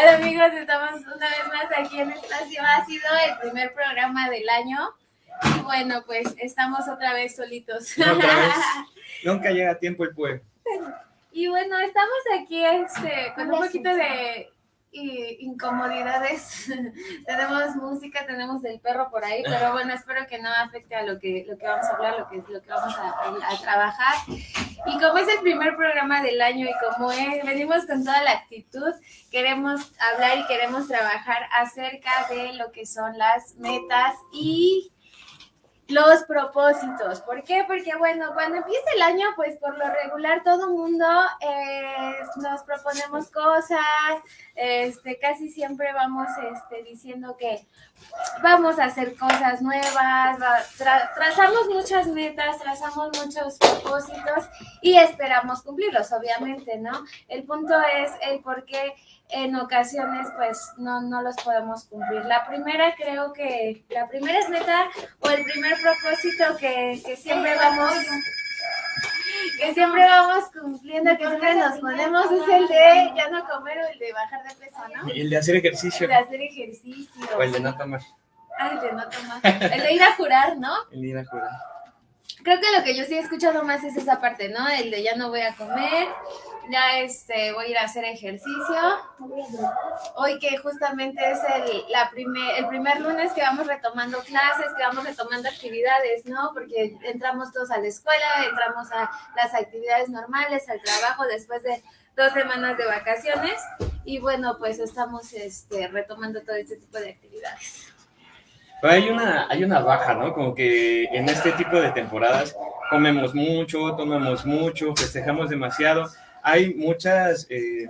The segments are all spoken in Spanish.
Hola amigos, estamos una vez más aquí en Espacio Ácido, el primer programa del año. Y bueno, pues estamos otra vez solitos. Otra vez. Nunca llega a tiempo el pueblo. Y bueno, estamos aquí este, con un poquito de i- incomodidades. tenemos música, tenemos el perro por ahí, pero bueno, espero que no afecte a lo que, lo que vamos a hablar, lo que, lo que vamos a, a trabajar. Y como es el primer programa del año y como es- venimos con toda la actitud, queremos hablar y queremos trabajar acerca de lo que son las metas y los propósitos. ¿Por qué? Porque bueno, cuando empieza el año, pues por lo regular todo mundo eh, nos proponemos cosas, este, casi siempre vamos este, diciendo que vamos a hacer cosas nuevas, va- tra- trazamos muchas metas, trazamos muchos propósitos y esperamos cumplirlos, obviamente, ¿no? El punto es el por qué en ocasiones pues no, no los podemos cumplir. La primera creo que, la primera es meta o el primer propósito que, que siempre vamos que siempre vamos cumpliendo, que siempre nos ponemos es el de ya no comer o el de bajar de peso, ¿no? Y el de hacer ejercicio. El de hacer ejercicio. O el de no tomar. Ah, el de no tomar. El de ir a jurar, ¿no? El de ir a jurar. Creo que lo que yo sí he escuchado más es esa parte, ¿no? El de ya no voy a comer, ya este voy a ir a hacer ejercicio. Hoy que justamente es el, la primer, el primer lunes que vamos retomando clases, que vamos retomando actividades, ¿no? Porque entramos todos a la escuela, entramos a las actividades normales, al trabajo después de dos semanas de vacaciones y bueno, pues estamos este, retomando todo este tipo de actividades. Hay una, hay una baja, ¿no? Como que en este tipo de temporadas comemos mucho, tomamos mucho, festejamos demasiado. Hay muchas, eh,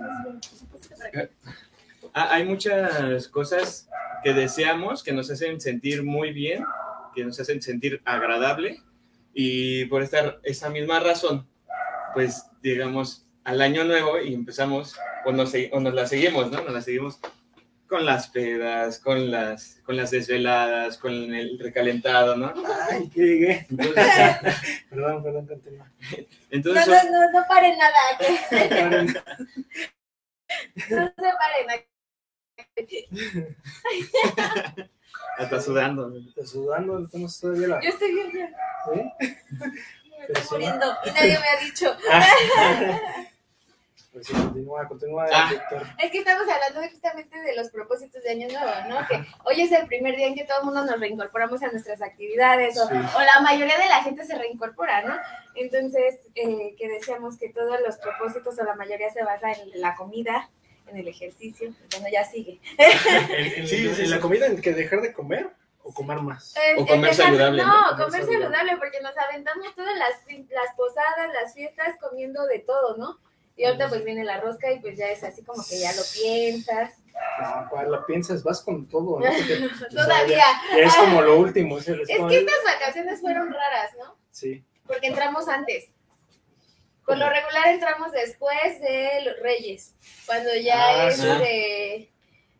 ha- hay muchas cosas que deseamos, que nos hacen sentir muy bien, que nos hacen sentir agradable. Y por esta, esa misma razón, pues digamos al año nuevo y empezamos, o nos, o nos la seguimos, ¿no? Nos la seguimos con las pedas, con las, con las desveladas, con el recalentado, ¿no? Ay, que llegué. Entonces, Perdón, perdón, continúa. entonces No, no, no, no paren nada, que no se paren. está sudando. Está sudando, estamos todavía la. Yo estoy bien, bien. ¿Sí? me estoy muriendo y nadie me ha dicho. Pues sí, continúa, continúa, Ah. Víctor. Es que estamos hablando justamente de los propósitos de Año Nuevo, ¿no? Que hoy es el primer día en que todo el mundo nos reincorporamos a nuestras actividades o, Sí. o la mayoría de la gente se reincorpora, ¿no? Entonces, eh, que decíamos que todos los propósitos o la mayoría se basa en la comida, en el ejercicio, bueno, ya sigue. Sí, en sí, la comida en que dejar de comer o comer más. Eh, O comer empezar- saludable, No, ¿no? Comer comer saludable. saludable, porque nos aventamos todas las, las posadas, las fiestas comiendo de todo, ¿no? Y ahorita pues viene la rosca y pues ya es así como que ya lo piensas. No, cuando la piensas, vas con todo, ¿no? Porque, o sea, Todavía. ya, ya es como lo último. Es, el- Es que estas vacaciones fueron raras, ¿no? Sí. Porque entramos antes. Por lo regular entramos después de los Reyes, cuando ya Ah, es sí. de-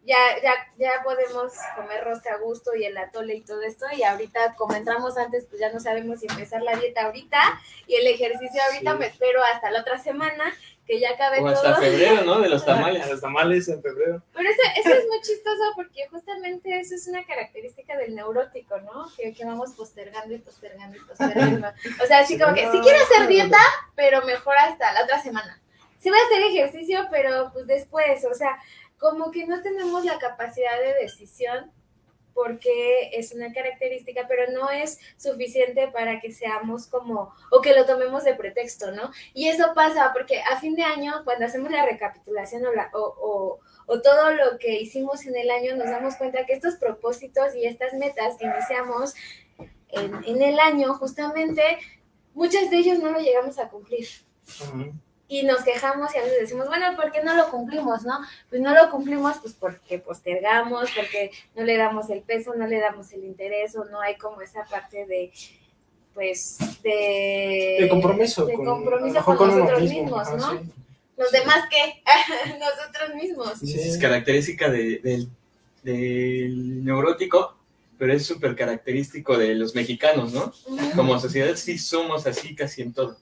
ya, ya, ya podemos comer rosca a gusto y el atole y todo esto, y ahorita como entramos antes, pues ya no sabemos si empezar la dieta ahorita y el ejercicio ahorita Sí. me espero hasta la otra semana, que ya O hasta todo. febrero, ¿no? De los tamales. los tamales en febrero. Pero eso, eso es muy chistoso porque justamente eso es una característica del neurótico, ¿no? Que, que vamos postergando y postergando y postergando. O sea, así como que sí quiero hacer dieta, pero mejor hasta la otra semana. Sí voy a hacer ejercicio, pero pues después, o sea, como que no tenemos la capacidad de decisión porque es una característica, pero no es suficiente para que seamos como, o que lo tomemos de pretexto, ¿no? Y eso pasa porque a fin de año, cuando hacemos la recapitulación o, la, o, o, o todo lo que hicimos en el año, nos damos cuenta que estos propósitos y estas metas que iniciamos en, en el año, justamente, muchas de ellos no lo llegamos a cumplir. Ujú. Y nos quejamos y a veces decimos, bueno, ¿por qué no lo cumplimos, no? Pues no lo cumplimos pues porque postergamos, porque no le damos el peso, no le damos el interés o no hay como esa parte de pues de, De compromiso. de con- compromiso con nosotros mismo, mismos, ¿no? sí. Los demás qué? nosotros mismos. Sí. Es característica de- del, del neurótico, pero es súper característico de los mexicanos, ¿no? Como sociedad sí somos así casi en todo.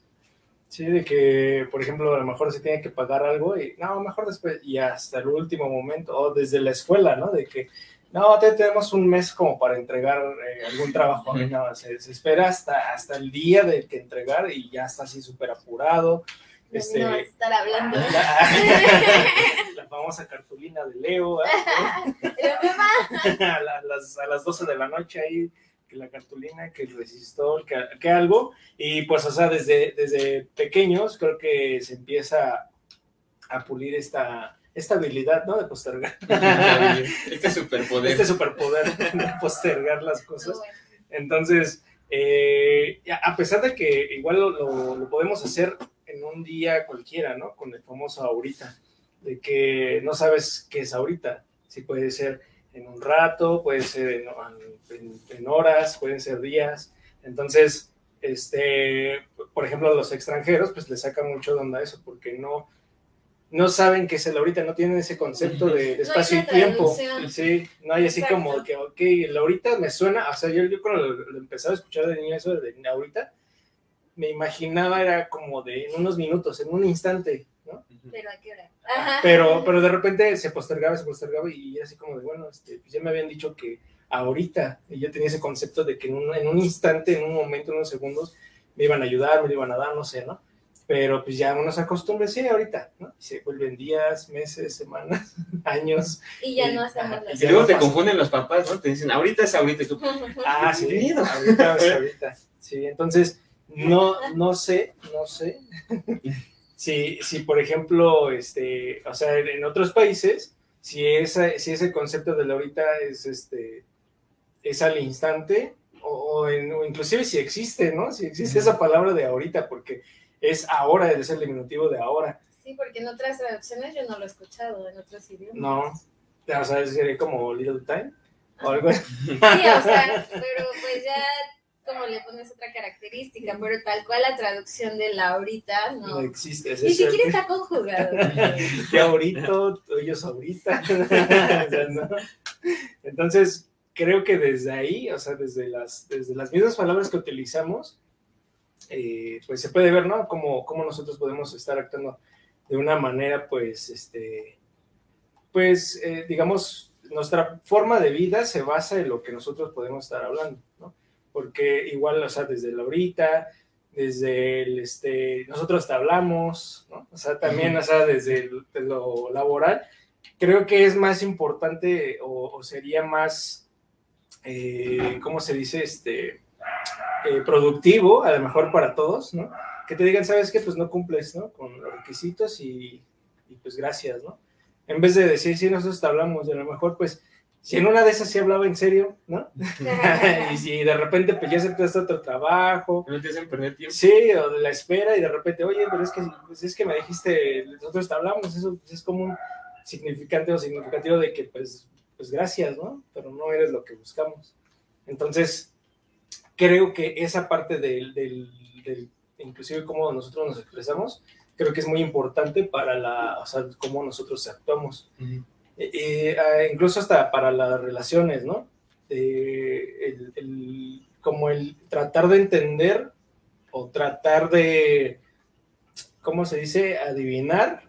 Sí, de que, por ejemplo, a lo mejor se tiene que pagar algo y no, mejor después, y hasta el último momento, o desde la escuela, ¿no? De que, no, te tenemos un mes como para entregar eh, algún trabajo, Ujú. no, se, se espera hasta, hasta el día de que entregar y ya está así súper apurado. Este, no estar hablando. la, la famosa cartulina de Leo, ¿eh? La- las, a las 12 de la noche ahí, que la cartulina, que el resistor, que, que algo. Y pues, o sea, desde, desde pequeños creo que se empieza a pulir esta, esta habilidad, ¿no? De postergar. Este superpoder. Este superpoder de postergar las cosas. Entonces, eh, a pesar de que igual lo, lo- lo podemos hacer en un día cualquiera, ¿no? Con el famoso ahorita, de que no sabes qué es ahorita. Si puede ser en un rato, puede ser en, en- en horas, pueden ser días. Entonces, este, por ejemplo, a los extranjeros, pues les saca mucho de onda eso, porque no, no saben qué es el ahorita, no tienen ese concepto de, de espacio y tiempo. Sí, no hay así Exacto. como que, ok, el ahorita me suena, o sea, yo, yo cuando lo, lo empezaba a escuchar de niño eso de ahorita, me imaginaba era como de en unos minutos, en un instante. Pero a qué hora. Ajá. Pero, pero de repente se postergaba, se postergaba y era así como de, bueno, este, pues ya me habían dicho que ahorita, y yo tenía ese concepto de que en un, en un instante, en un momento, en unos segundos, me iban a ayudar, me lo iban a dar, no sé, ¿no? Pero pues ya uno se acostumbra, sí, ahorita, ¿no? Y se vuelven días, meses, semanas, años. Y ya y- no hacemos las Y luego te pasa. confunden los papás, ¿no? Te dicen, ahorita es ahorita. Y tú, Ah, sí, ahorita es ahorita. Sí, entonces, no, no sé, no sé. Si, si, por ejemplo, este, o sea, en otros países, si, esa, si ese concepto de la ahorita es, este, es al instante, o, o en- o inclusive si existe, ¿no? Si existe esa palabra de ahorita, porque es ahora, es el diminutivo de ahora. Sí, porque en otras traducciones yo no lo he escuchado, en otros idiomas. No, o sea, sería como little time, o algo así. Sí, o sea, pero pues ya como le pones otra característica, pero tal cual la traducción de la ahorita, No no. existe. es Ni siquiera está conjugado. ya ahorita, ellos ahorita. O sea, ¿no? Entonces, creo que desde ahí, o sea, desde las, desde las mismas palabras que utilizamos, eh, pues se puede ver, ¿no? Cómo, cómo nosotros podemos estar actuando de una manera, pues, este, pues, eh, digamos, nuestra forma de vida se basa en lo que nosotros podemos estar hablando. Porque igual, o sea, desde la ahorita, desde el, este, nosotros te hablamos, ¿no? O sea, también, o sea, desde el- lo laboral, creo que es más importante o, o sería más, eh, ¿cómo se dice? Este, eh, productivo, a lo mejor para todos, ¿no? Que te digan, ¿sabes qué? Pues no cumples, ¿no? Con los requisitos y, y pues gracias, ¿no? En vez de decir, sí, nosotros te hablamos, y a lo mejor, pues, si en una de esas sí hablaba en serio, ¿no? y si de repente, pues ya aceptaste otro trabajo, no te hacen perder tiempo. Sí, o de la espera y de repente, oye, pero es que, pues es que me dijiste, nosotros te hablamos, eso pues, es como un significante o significativo de que, pues, pues gracias, ¿no? Pero no eres lo que buscamos. Entonces, creo que esa parte del, del, del- inclusive cómo nosotros nos expresamos, creo que es muy importante para la, o sea, cómo nosotros actuamos. Eh, eh, ah, incluso hasta para las relaciones, ¿no? Eh, el- el- como el tratar de entender o tratar de, ¿cómo se dice? Adivinar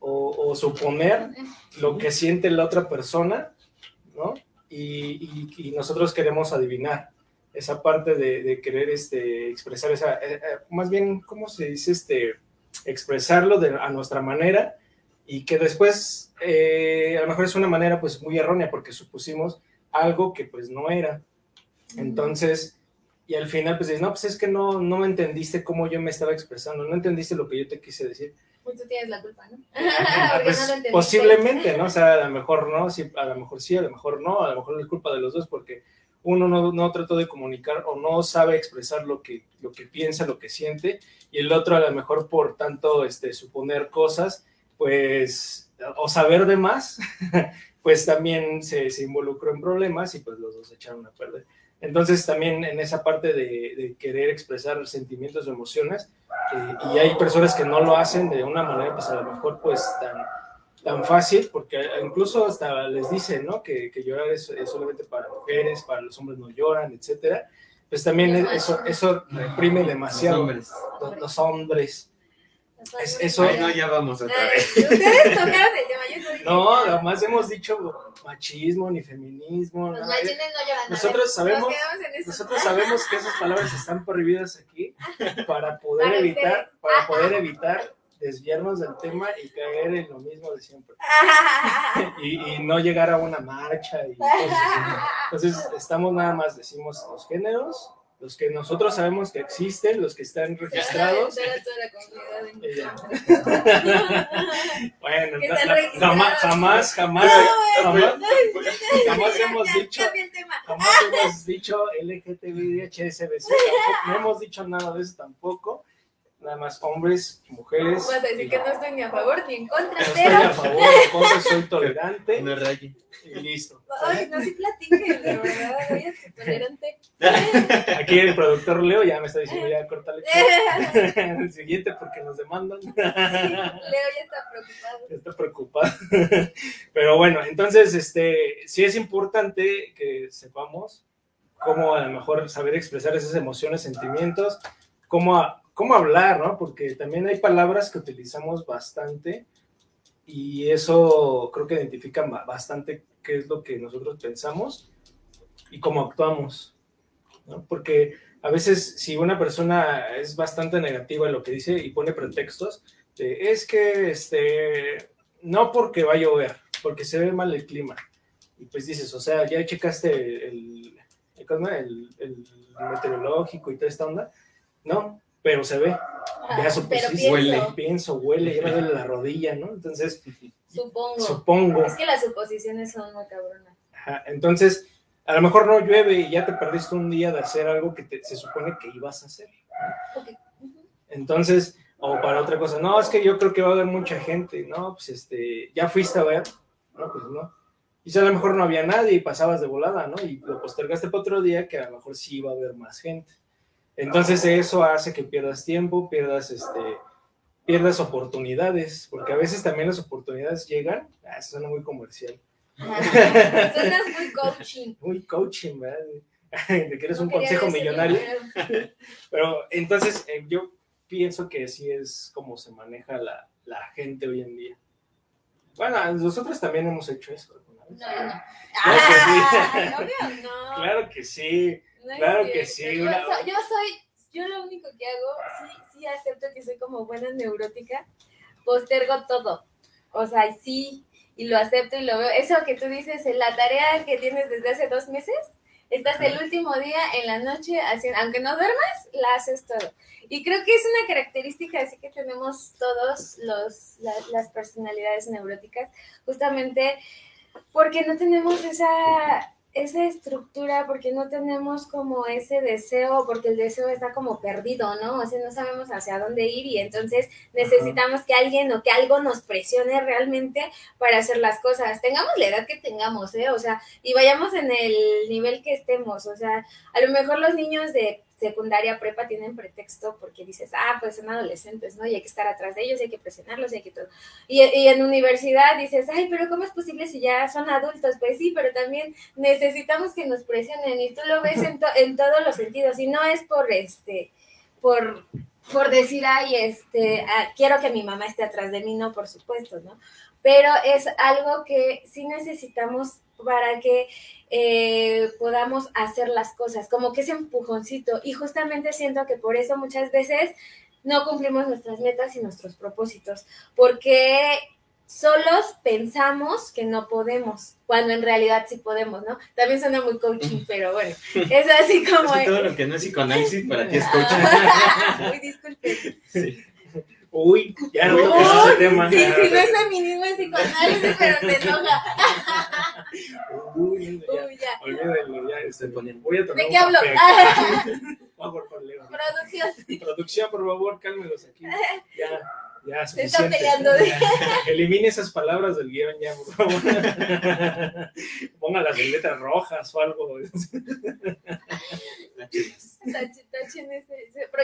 o, o suponer lo que siente la otra persona, ¿no? Y, y- y nosotros queremos adivinar esa parte de, de querer este, expresar esa, eh, eh, más bien, ¿cómo se dice? Este, expresarlo de, a nuestra manera y que después eh, a lo mejor es una manera pues muy errónea porque supusimos algo que pues no era. Entonces, y al final pues dices, no, pues es que no, no me entendiste cómo yo me estaba expresando, no entendiste lo que yo te quise decir. Pues tú tienes la culpa, ¿no? Pues, no posiblemente, ¿no? O sea, a lo mejor no, sí, a lo mejor sí, a lo mejor no, a lo mejor es culpa de los dos porque uno no, no trató de comunicar o no sabe expresar lo que, lo que piensa, lo que siente, y el otro a lo mejor por tanto este, suponer cosas, pues, o saber de más, pues también se, se involucró en problemas y pues los dos se echaron a perder. Entonces también en esa parte de, de querer expresar sentimientos o emociones, eh, y hay personas que no lo hacen de una manera pues a lo mejor pues tan, tan fácil, porque incluso hasta les dicen, ¿no? Que, que llorar es, es solamente para mujeres, para los hombres no lloran, etcétera. Pues también eso, eso reprime demasiado hombres. los, los hombres. Es- eso- no, ya vamos otra Ay, vez. Ustedes tocaron el tema, yo no además hemos dicho machismo ni feminismo. Los no lloran. Nosotros sabemos, Nos nosotros sabemos que esas palabras están prohibidas aquí para poder Para evitar, ustedes. para poder evitar desviarnos del tema y caer en lo mismo de siempre. Y, y no llegar a una marcha y cosas así. Entonces, estamos nada más, decimos los géneros, los que nosotros sabemos que existen, los que están registrados. Bueno, jamás, jamás, jamás, jamás, jamás hemos dicho, jamás hemos dicho LGTBI, HSBC, no hemos dicho nada de eso tampoco. Nada más hombres, mujeres. Vas a decir que no estoy ni a favor ni en contra, No estoy a pero. favor, de cosas, soy tolerante No raye. y listo. Ay, no, sí platiquen, de verdad. Voy a ser tolerante. Aquí el productor Leo ya me está diciendo ya córtale. El siguiente porque nos demandan. Leo ya está preocupado. Está preocupado. Pero bueno, entonces, este, sí es importante que sepamos cómo a lo mejor saber expresar esas emociones, sentimientos, cómo, a- cómo hablar, ¿no? Porque también hay palabras que utilizamos bastante y eso creo que identifica ba- bastante qué es lo que nosotros pensamos y cómo actuamos, ¿no? Porque a veces si una persona es bastante negativa en lo que dice y pone pretextos, de, es que, este, no porque va a llover, porque se ve mal el clima. Y pues dices, o sea, ya checaste el, el, el, el meteorológico y toda esta onda. No, pero se ve. Ya Pero supusiste, pienso, huele, pienso, huele, ya me duele la rodilla, ¿no? Entonces, supongo. supongo. Es que las suposiciones son muy cabronas. Ajá, Entonces, a lo mejor no llueve y ya te perdiste un día de hacer algo que te- se supone que ibas a hacer. Entonces, o para otra cosa, no, es que yo creo que va a haber mucha gente, no, pues este, ya fuiste a ver, no, pues no. Y si a lo mejor no había nadie y pasabas de volada, ¿no? Y lo postergaste para otro día que a lo mejor sí iba a haber más gente. Entonces eso hace que pierdas tiempo, pierdas este, pierdas oportunidades, porque a veces también las oportunidades llegan, ah, eso suena muy comercial, Suenas muy coaching. muy coaching, ¿verdad? De que eres un No consejo millonario. pero- Pero entonces eh, yo pienso que sí es como se maneja la, la gente hoy en día. Bueno, nosotros también hemos hecho eso alguna vez. No, no. Claro Ay, obvio, no. Claro que sí. No claro que sí, Yo, una- soy, yo soy, yo lo único que hago, sí, sí acepto que soy como buena neurótica, postergo todo. O sea, sí, y lo acepto y lo veo. Eso que tú dices, en la tarea que tienes desde hace dos meses, estás el último día en la noche haciendo, aunque no duermas, la haces todo. Y creo que es una característica así que tenemos todos los, la- las personalidades neuróticas, justamente porque no tenemos esa, esa estructura, porque no tenemos como ese deseo, porque el deseo está como perdido, ¿no? O sea, no sabemos hacia dónde ir y entonces necesitamos que alguien o que algo nos presione realmente para hacer las cosas. Tengamos la edad que tengamos, ¿eh? O sea, y vayamos en el nivel que estemos, o sea, a lo mejor los niños de secundaria, prepa tienen pretexto porque dices, ah, pues son adolescentes, ¿no? Y hay que estar atrás de ellos, y hay que presionarlos, y hay que todo. Y, en universidad dices, ay, pero ¿cómo es posible si ya son adultos? Pues sí, pero también necesitamos que nos presionen y tú lo ves en, to- en todos los sentidos y no es por este, por, por decir, ay, este, ah, quiero que mi mamá esté atrás de mí, no, por supuesto, ¿no? Pero es algo que sí necesitamos para que eh, podamos hacer las cosas, como que ese empujoncito. Y justamente siento que por eso muchas veces no cumplimos nuestras metas y nuestros propósitos, porque solos pensamos que no podemos, cuando en realidad sí podemos, ¿no? También suena muy coaching, pero bueno, es así Es como... que todo lo que no es psicoanálisis para ti es coaching. Ah, Uy, disculpe. Sí. Uy, ya no Uy, toques ese tema. Sí, sí, no es feminismo, es psicoanálisis, pero te enoja. Uy, ya. Uy, ya. ya. Olvídenlo, ya este, voy a tomar ¿De qué hablo? por Leo. Producción. Producción, por favor, cálmelos aquí. Ya, ya, Se está peleando de- Elimine esas palabras del guion ya, por favor. Póngalas en letras rojas o algo. Tachen, ese-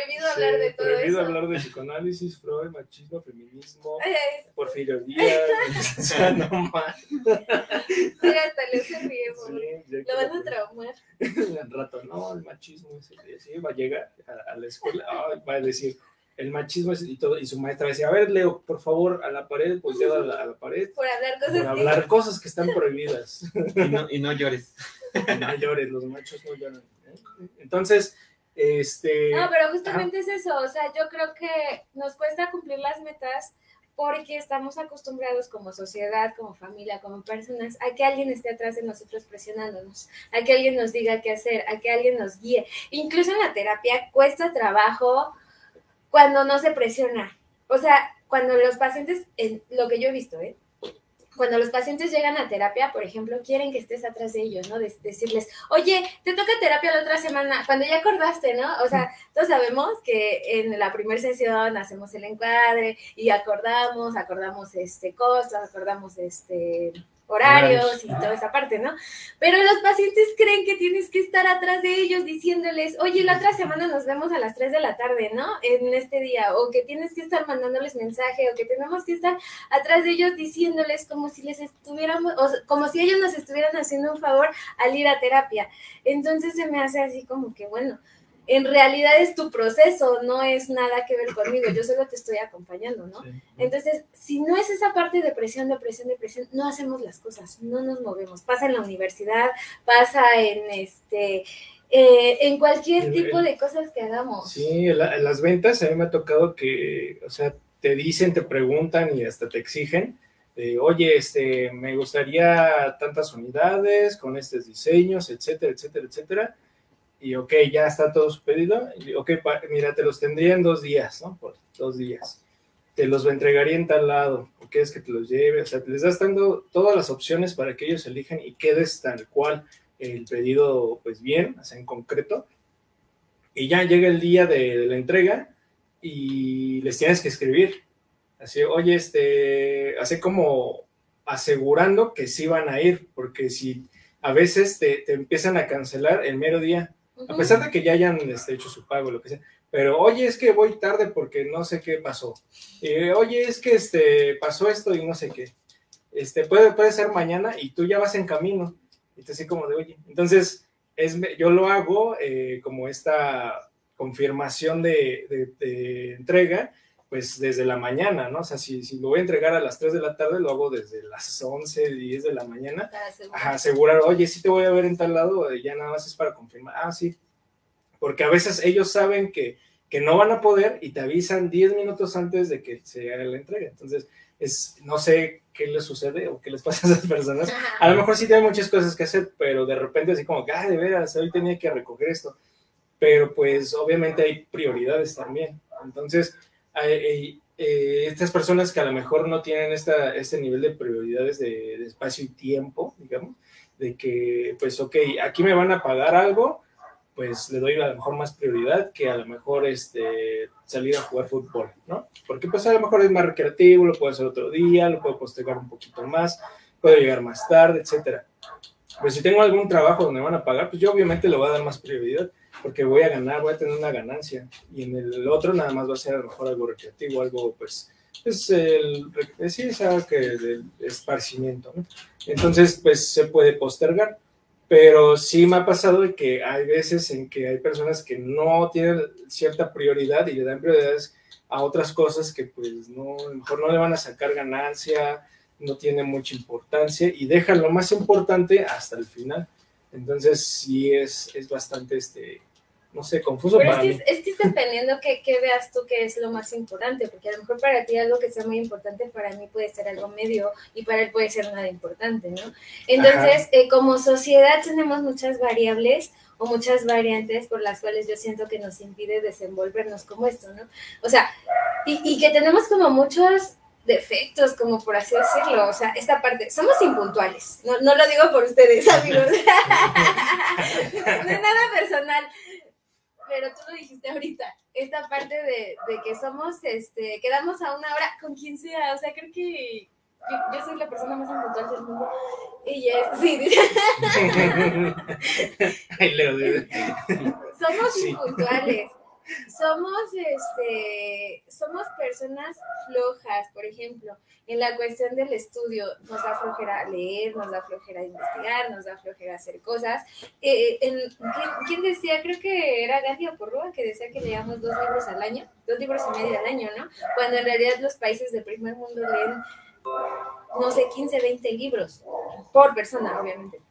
Prohibido hablar de todo prohibido eso. hablar de psicoanálisis, Freud, machismo, feminismo, Ay, Porfirio Díaz. no más. Mira, hasta le se ríe, pobre. Sí, Lo van que- a traumar. al rato, no, el machismo es el- sí, va a llegar a, a la escuela, ay, va a decir, el machismo es y todo, y su maestra decía, a ver, Leo, por favor, a la pared, volteado a la, a la pared, Por hablar por cosas que- hablar cosas que están prohibidas. Y no, y no llores. No llores, los machos no lloran. ¿eh? Entonces, este... No, pero justamente es eso, o sea, yo creo que nos cuesta cumplir las metas porque estamos acostumbrados como sociedad, como familia, como personas, a que alguien esté atrás de nosotros presionándonos, a que alguien nos diga qué hacer, a que alguien nos guíe. Incluso en la terapia cuesta trabajo cuando no se presiona. O sea, cuando los pacientes, en lo que yo he visto, ¿eh? Cuando los pacientes llegan a terapia, por ejemplo, quieren que estés atrás de ellos, ¿no? De- decirles, oye, te toca terapia la otra semana, cuando ya acordaste, ¿no? O sea, todos sabemos que en la primera sesión hacemos el encuadre y acordamos, acordamos este cosas, acordamos este horarios Horarios. y toda esa parte, ¿no? Pero los pacientes creen que tienes que estar atrás de ellos diciéndoles, oye, la otra semana nos vemos a las 3 de la tarde, ¿no? En este día, o que tienes que estar mandándoles mensaje, o que tenemos que estar atrás de ellos diciéndoles como si les estuviéramos, o como si ellos nos estuvieran haciendo un favor al ir a terapia. Entonces se me hace así como que, bueno, en realidad es tu proceso, no es nada que ver conmigo, yo solo te estoy acompañando, ¿no? Sí. Entonces, si no es esa parte de presión, de presión, de presión, no hacemos las cosas, no nos movemos. Pasa en la universidad, pasa en este, eh, en cualquier tipo el- de cosas que hagamos. Sí, en, la- en las ventas a mí me ha tocado que, o sea, te dicen, te preguntan y hasta te exigen, de, oye, este, me gustaría tantas unidades con estos diseños, etcétera, etcétera, etcétera. Y ok, ya está todo su pedido. Y, ok, mira, te los tendría en dos días, ¿no? Por dos días. Te los entregaría en tal lado. ¿O quieres que te los lleve? O sea, les das dando todas las opciones para que ellos elijan y quedes tal cual el pedido, pues bien, o sea, en concreto. Y ya llega el día de, de la entrega y les tienes que escribir. Así, oye, este, así como asegurando que sí van a ir, porque si a veces te, te empiezan a cancelar el mero día, a pesar de que ya hayan este, hecho su pago, lo que sea. Pero, oye, es que voy tarde porque no sé qué pasó. Eh, oye, es que este, pasó esto y no sé qué. Este, puede, puede ser mañana y tú ya vas en camino. Tú así como de, oye. Entonces, es, yo lo hago eh, como esta confirmación de entrega, pues desde la mañana, ¿no? O sea, si, si lo voy a entregar a las 3 de la tarde, lo hago desde las 11, 10 de la mañana Para asegurar. Ajá, asegurar, oye, sí te voy a ver en tal lado, eh, ya nada más es para confirmar. Ah, sí. Porque a veces ellos saben que, que no van a poder y te avisan 10 minutos antes de que se haga la entrega. Entonces, es, no sé qué les sucede o qué les pasa a esas personas. A lo mejor sí tienen muchas cosas que hacer, pero de repente así como ah, de veras, hoy tenía que recoger esto. Pero pues obviamente hay prioridades también. Entonces, eh, estas personas que a lo mejor no tienen esta, este nivel de prioridades de, de espacio y tiempo, digamos, de que, pues, ok, aquí me van a pagar algo, pues le doy a lo mejor más prioridad que a lo mejor este, salir a jugar fútbol, ¿no? Porque pues a lo mejor es más recreativo, lo puedo hacer otro día, lo puedo postergar un poquito más, puedo llegar más tarde, etcétera. Pues si tengo algún trabajo donde me van a pagar, pues yo obviamente le voy a dar más prioridad, porque voy a ganar, voy a tener una ganancia, y en el otro nada más va a ser a lo mejor algo recreativo, algo pues, es el, sí, es algo que del esparcimiento, ¿no? Entonces, pues se puede postergar, pero sí me ha pasado de que hay veces en que hay personas que no tienen cierta prioridad y le dan prioridades a otras cosas que pues no, a lo mejor no le van a sacar ganancia, no tiene mucha importancia y dejan lo más importante hasta el final. Entonces sí es, es bastante, este, no sé, confuso Pero es para que, mí. es, es que es dependiendo que, que veas tú que es lo más importante, porque a lo mejor para ti algo que sea muy importante, para mí puede ser algo medio y para él puede ser nada importante, ¿no? Entonces, eh, como sociedad tenemos muchas variables o muchas variantes por las cuales yo siento que nos impide desenvolvernos como esto, ¿no? O sea, y, y que tenemos como muchos defectos, como por así decirlo, o sea, esta parte, somos impuntuales, no, no lo digo por ustedes, amigos, no es nada personal, pero tú lo dijiste ahorita, esta parte de, de que somos, este, quedamos a una hora con quien sea, o sea, creo que yo, yo soy la persona más impuntual del mundo, y es, sí, dice, somos impuntuales. Somos, este, somos personas flojas, por ejemplo, en la cuestión del estudio, nos da flojera leer, nos da flojera investigar, nos da flojera hacer cosas. Eh, ¿quién, decía? Creo que era Gandhi Porrúa que decía que leíamos dos libros al año, dos libros y medio al año, ¿no? Cuando en realidad los países del primer mundo leen, no sé, 15, 20 libros por persona, obviamente.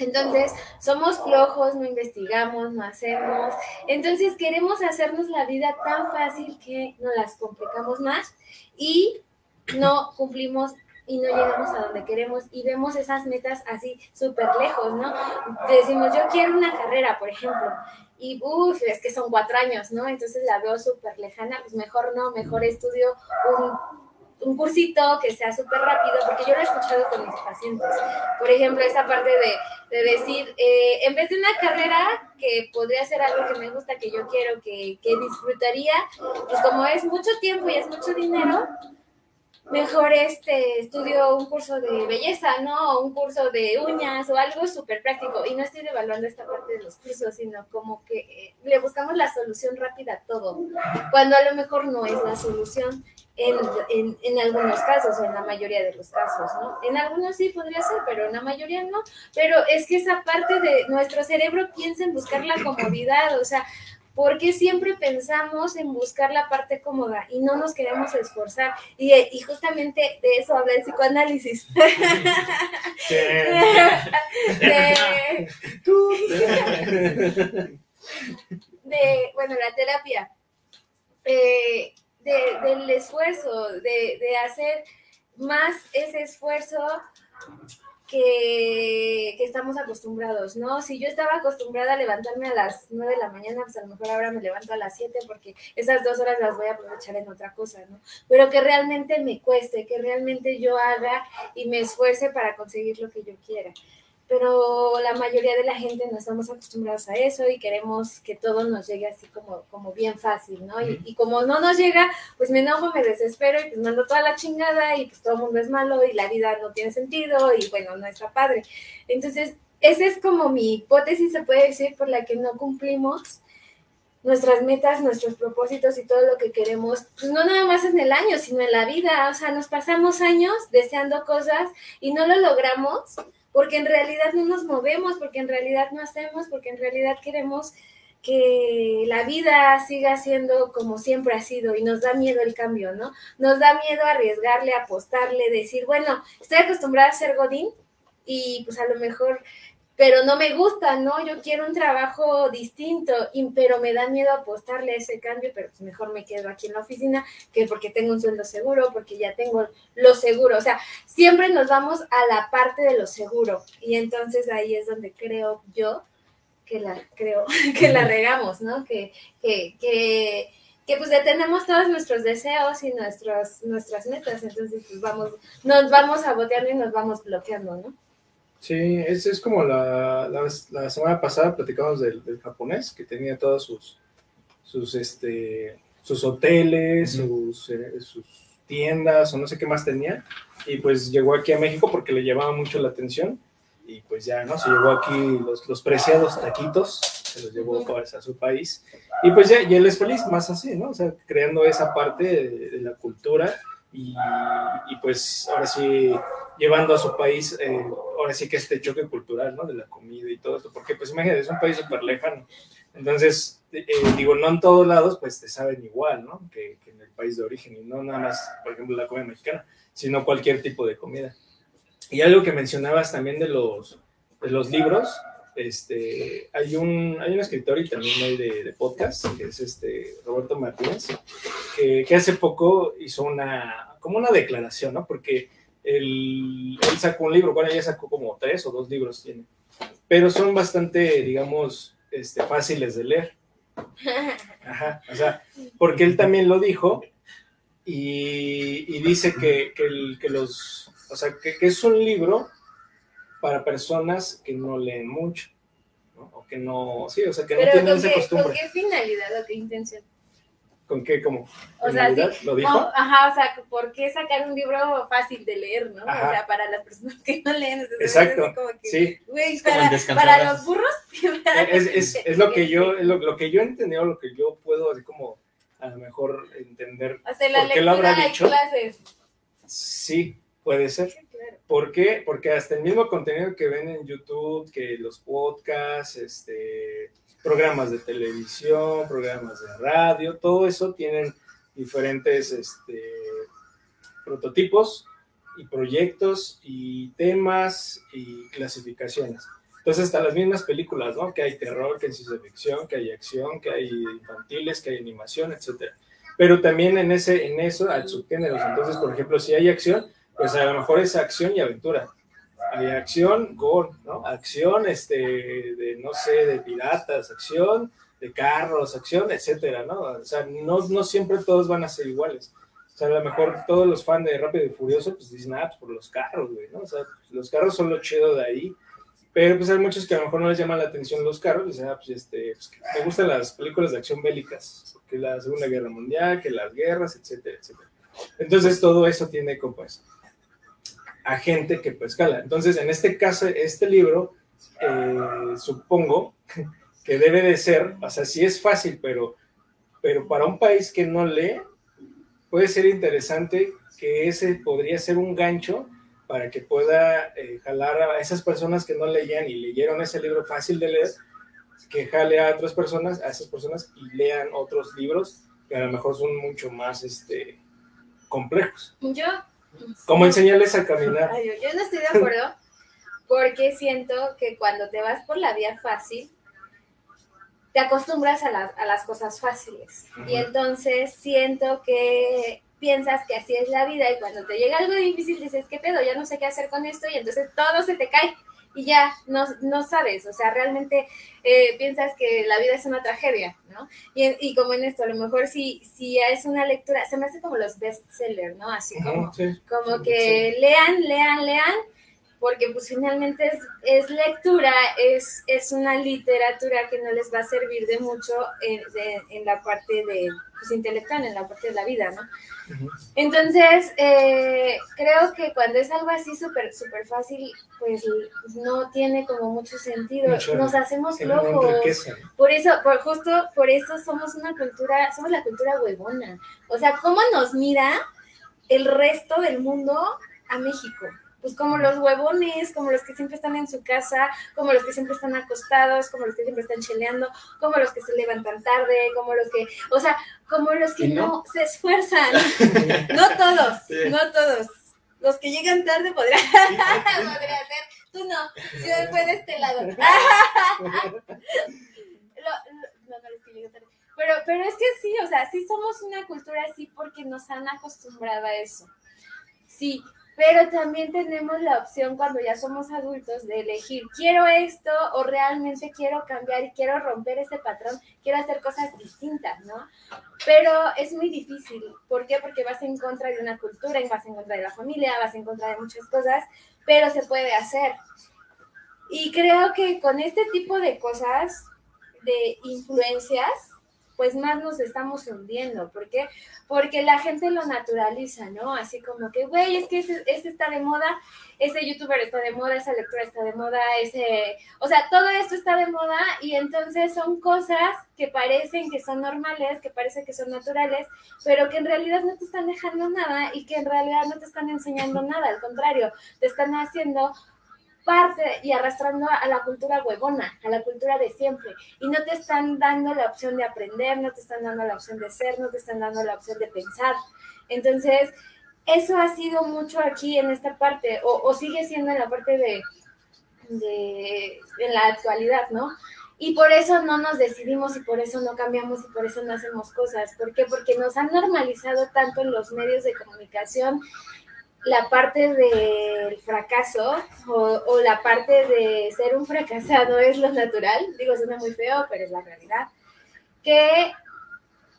Entonces, somos flojos, no investigamos, no hacemos. Entonces, queremos hacernos la vida tan fácil que nos las complicamos más y no cumplimos y no llegamos a donde queremos y vemos esas metas así súper lejos, ¿no? Decimos, yo quiero una carrera, por ejemplo, y uff, es que son cuatro años, ¿no? Entonces la veo súper lejana, pues mejor no, mejor estudio un un cursito que sea súper rápido, porque yo lo he escuchado con mis pacientes. Por ejemplo, esa parte de, de decir, eh, en vez de una carrera que podría ser algo que me gusta, que yo quiero, que, que disfrutaría, pues como es mucho tiempo y es mucho dinero, mejor este estudio un curso de belleza, ¿no? Un curso de uñas o algo súper práctico. Y no estoy devaluando esta parte de los cursos, sino como que eh, le buscamos la solución rápida a todo, cuando a lo mejor no es la solución en, en, en algunos casos o en la mayoría de los casos, ¿no? En algunos sí podría ser, pero en la mayoría no. Pero es que esa parte de nuestro cerebro piensa en buscar la comodidad, o sea, ¿Por qué siempre pensamos en buscar la parte cómoda y no nos queremos esforzar? Y, y justamente de eso habla el psicoanálisis. de, de, bueno, la terapia. Eh, de, del esfuerzo, de, de hacer más ese esfuerzo que, que, estamos acostumbrados, ¿no? Si yo estaba acostumbrada a levantarme a las 9 de la mañana, pues a lo mejor ahora me levanto a las 7 porque esas dos horas las voy a aprovechar en otra cosa, ¿no? Pero que realmente me cueste, que realmente yo haga y me esfuerce para conseguir lo que yo quiera. Pero la mayoría de la gente no estamos acostumbrados a eso y queremos que todo nos llegue así como, como bien fácil, ¿no? Y, y como no nos llega, pues me enojo, me desespero y pues mando toda la chingada y pues todo el mundo es malo y la vida no tiene sentido y bueno, no está padre. Entonces, esa es como mi hipótesis, se puede decir, por la que no cumplimos nuestras metas, nuestros propósitos y todo lo que queremos, pues no nada más en el año, sino en la vida. O sea, nos pasamos años deseando cosas y no lo logramos porque en realidad no nos movemos, porque en realidad no hacemos, porque en realidad queremos que la vida siga siendo como siempre ha sido y nos da miedo el cambio, ¿no? Nos da miedo arriesgarle, apostarle, decir, bueno, estoy acostumbrada a ser Godín y pues a lo mejor pero no me gusta, ¿no? Yo quiero un trabajo distinto, y, pero me da miedo apostarle a ese cambio, pero pues mejor me quedo aquí en la oficina que porque tengo un sueldo seguro, porque ya tengo lo seguro. O sea, siempre nos vamos a la parte de lo seguro y entonces ahí es donde creo yo que la creo que la regamos, ¿no? Que, que, que, que pues detenemos todos nuestros deseos y nuestros, nuestras metas, entonces pues vamos, nos vamos saboteando y nos vamos bloqueando, ¿no? Sí, es, es como la, la, la, semana pasada platicamos del, del, japonés que tenía todos sus, sus, este, sus hoteles, uh -huh. sus, eh, sus tiendas o no sé qué más tenía. Y pues llegó aquí a México porque le llamaba mucho la atención. Y pues ya, ¿no? Se llevó aquí los, los preciados taquitos, se los llevó a su país. Y pues ya, y él es feliz, más así, ¿no? O sea, creando esa parte de, de la cultura. Y, y, pues ahora sí llevando a su país, eh, ahora sí que este choque cultural, ¿no? De la comida y todo esto, porque pues imagínate, es un país súper lejano. Entonces, eh, digo, no en todos lados pues te saben igual, ¿no? Que, que, en el país de origen y no nada más, por ejemplo, la comida mexicana, sino cualquier tipo de comida. Y algo que mencionabas también de los, de los libros, este, hay, un, hay un escritor y también hay de, de podcast, que es este Roberto Martínez, que, que hace poco hizo una, como una declaración, ¿no? Porque él, él, sacó un libro, bueno, ya sacó como tres o dos libros tiene, pero son bastante, digamos, este, fáciles de leer. Ajá, o sea, porque él también lo dijo, y, y dice que, que, el- que los, o sea, que, que es un libro para personas que no leen mucho, ¿no? O que no, sí, o sea, que no tienen ¿con esa costumbre. ¿con qué finalidad o qué intención? ¿Con qué? ¿Cómo? O sea, ¿Lo dijo? no, ajá, o sea, ¿por qué sacar un libro fácil de leer, no? Ajá. O sea, para las personas que no leen. o sea, Exacto, como que, sí. Güey, como para, los burros. Es, es, es lo que yo, es lo, lo que yo he entendido, lo que yo puedo así como a lo mejor entender. O sea, la ¿Por qué lo lectura habrá dicho? clases. Sí, puede ser. Claro. ¿Por qué? Porque hasta el mismo contenido que ven en YouTube, que los podcasts, este, programas de televisión, programas de radio, todo eso tienen diferentes este, prototipos y proyectos y temas y clasificaciones. Entonces, hasta las mismas películas, ¿no? Que hay terror, que hay ciencia ficción, que hay acción, que hay infantiles, que hay animación, etcétera. Pero también en ese, en eso hay subgéneros. Entonces, por ejemplo, si hay acción, pues a lo mejor es acción y aventura. Hay acción, gore, ¿no? Acción, este, de, no sé, de piratas, acción, de carros, acción, etcétera, ¿no? O sea, no, no siempre todos van a ser iguales. O sea, a lo mejor todos los fans de Rápido y Furioso, pues dicen, ah, pues por los carros, güey, ¿no? O sea, los carros son lo chido de ahí. Pero pues hay muchos que a lo mejor no les llaman la atención los carros, dicen, ah, pues este, pues, me gustan las películas de acción bélicas, que la Segunda Guerra Mundial, que las guerras, etcétera, etcétera. Entonces todo eso tiene como pues a gente que pues cala. Entonces en este caso, este libro, eh, supongo que debe de ser, o sea, sí es fácil, pero, pero para un país que no lee, puede ser interesante que ese podría ser un gancho para que pueda eh, jalar a esas personas que no leían y leyeron ese libro fácil de leer, que jale a otras personas, a esas personas y lean otros libros que a lo mejor son mucho más este, complejos. Yo. Como enseñarles a caminar. Ay, yo, no estoy de acuerdo porque siento que cuando te vas por la vía fácil, te acostumbras a las, a las cosas fáciles. Y entonces siento que piensas que así es la vida y cuando te llega algo difícil dices, ¿qué pedo? Ya no sé qué hacer con esto y entonces todo se te cae y ya no, no sabes, o sea, realmente eh, piensas que la vida es una tragedia, ¿no? Y, y como en esto, a lo mejor si, si es una lectura, se me hace como los bestsellers, ¿no? Así como, sí. como Sí, que lean, lean, lean, porque pues finalmente es, es lectura, es, es una literatura que no les va a servir de mucho en, de- en la parte de, pues, intelectual, en la parte de la vida, ¿no? Entonces, eh, creo que cuando es algo así súper súper fácil, pues no tiene como mucho sentido. Mucho. Nos hacemos locos. Por eso, por justo por eso somos una cultura, somos la cultura huevona. O sea, ¿cómo nos mira el resto del mundo a México? Pues como los huevones, como los que siempre están en su casa, como los que siempre están acostados, como los que siempre están cheleando, como los que se levantan tarde, como los que, o sea, como los que ¿Y no? no? se esfuerzan. no todos, Sí. no todos. Los que llegan tarde podrían, podría ser. Tú no, yo fue de este lado. No, no, los que llegan tarde. Pero, pero es que sí, o sea, sí somos una cultura así porque nos han acostumbrado a eso. Sí, pero también tenemos la opción cuando ya somos adultos de elegir, quiero esto o realmente quiero cambiar y quiero romper ese patrón, quiero hacer cosas distintas, ¿no? Pero es muy difícil. ¿Por qué? Porque vas en contra de una cultura, y vas en contra de la familia, vas en contra de muchas cosas, pero se puede hacer. Y creo que con este tipo de cosas, de influencias, pues más nos estamos hundiendo. ¿Por qué? Porque la gente lo naturaliza, ¿no? Así como que, güey, es que ese, ese está de moda, ese youtuber está de moda, esa lectura está de moda, ese... O sea, todo esto está de moda y entonces son cosas que parecen que son normales, que parecen que son naturales, pero que en realidad no te están dejando nada y que en realidad no te están enseñando nada, al contrario, te están haciendo parte y arrastrando a la cultura huevona, a la cultura de siempre. Y no te están dando la opción de aprender, no te están dando la opción de ser, no te están dando la opción de pensar. Entonces, eso ha sido mucho aquí en esta parte, o, o sigue siendo en la parte de, de, la actualidad, ¿no? Y por eso no nos decidimos y por eso no cambiamos y por eso no hacemos cosas. ¿Por qué? Porque nos han normalizado tanto en los medios de comunicación la parte del fracaso o, o, la parte de ser un fracasado es lo natural, digo, suena muy feo, pero es la realidad, que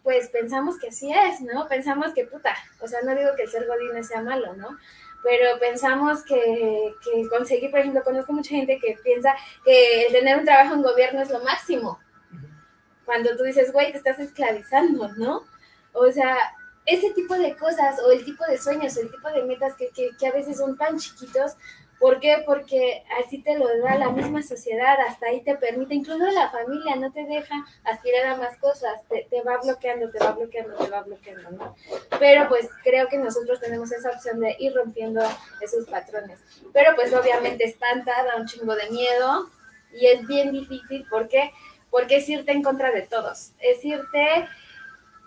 pues pensamos que así es, ¿no? Pensamos que puta, o sea, no digo que el ser godín sea malo, ¿no? Pero pensamos que, que conseguir, por ejemplo, conozco mucha gente que piensa que el tener un trabajo en gobierno es lo máximo. Cuando tú dices, güey, te estás esclavizando, ¿no? O sea, ese tipo de cosas o el tipo de sueños o el tipo de metas que, que, a veces son tan chiquitos, ¿Por qué? Porque así te lo da la misma sociedad, hasta ahí te permite, incluso la familia no te deja aspirar a más cosas, te, te, va bloqueando, te va bloqueando, te va bloqueando, ¿no? Pero pues creo que nosotros tenemos esa opción de ir rompiendo esos patrones. Pero pues obviamente espanta, da un chingo de miedo y es bien difícil, ¿por qué? Porque es irte en contra de todos, es irte...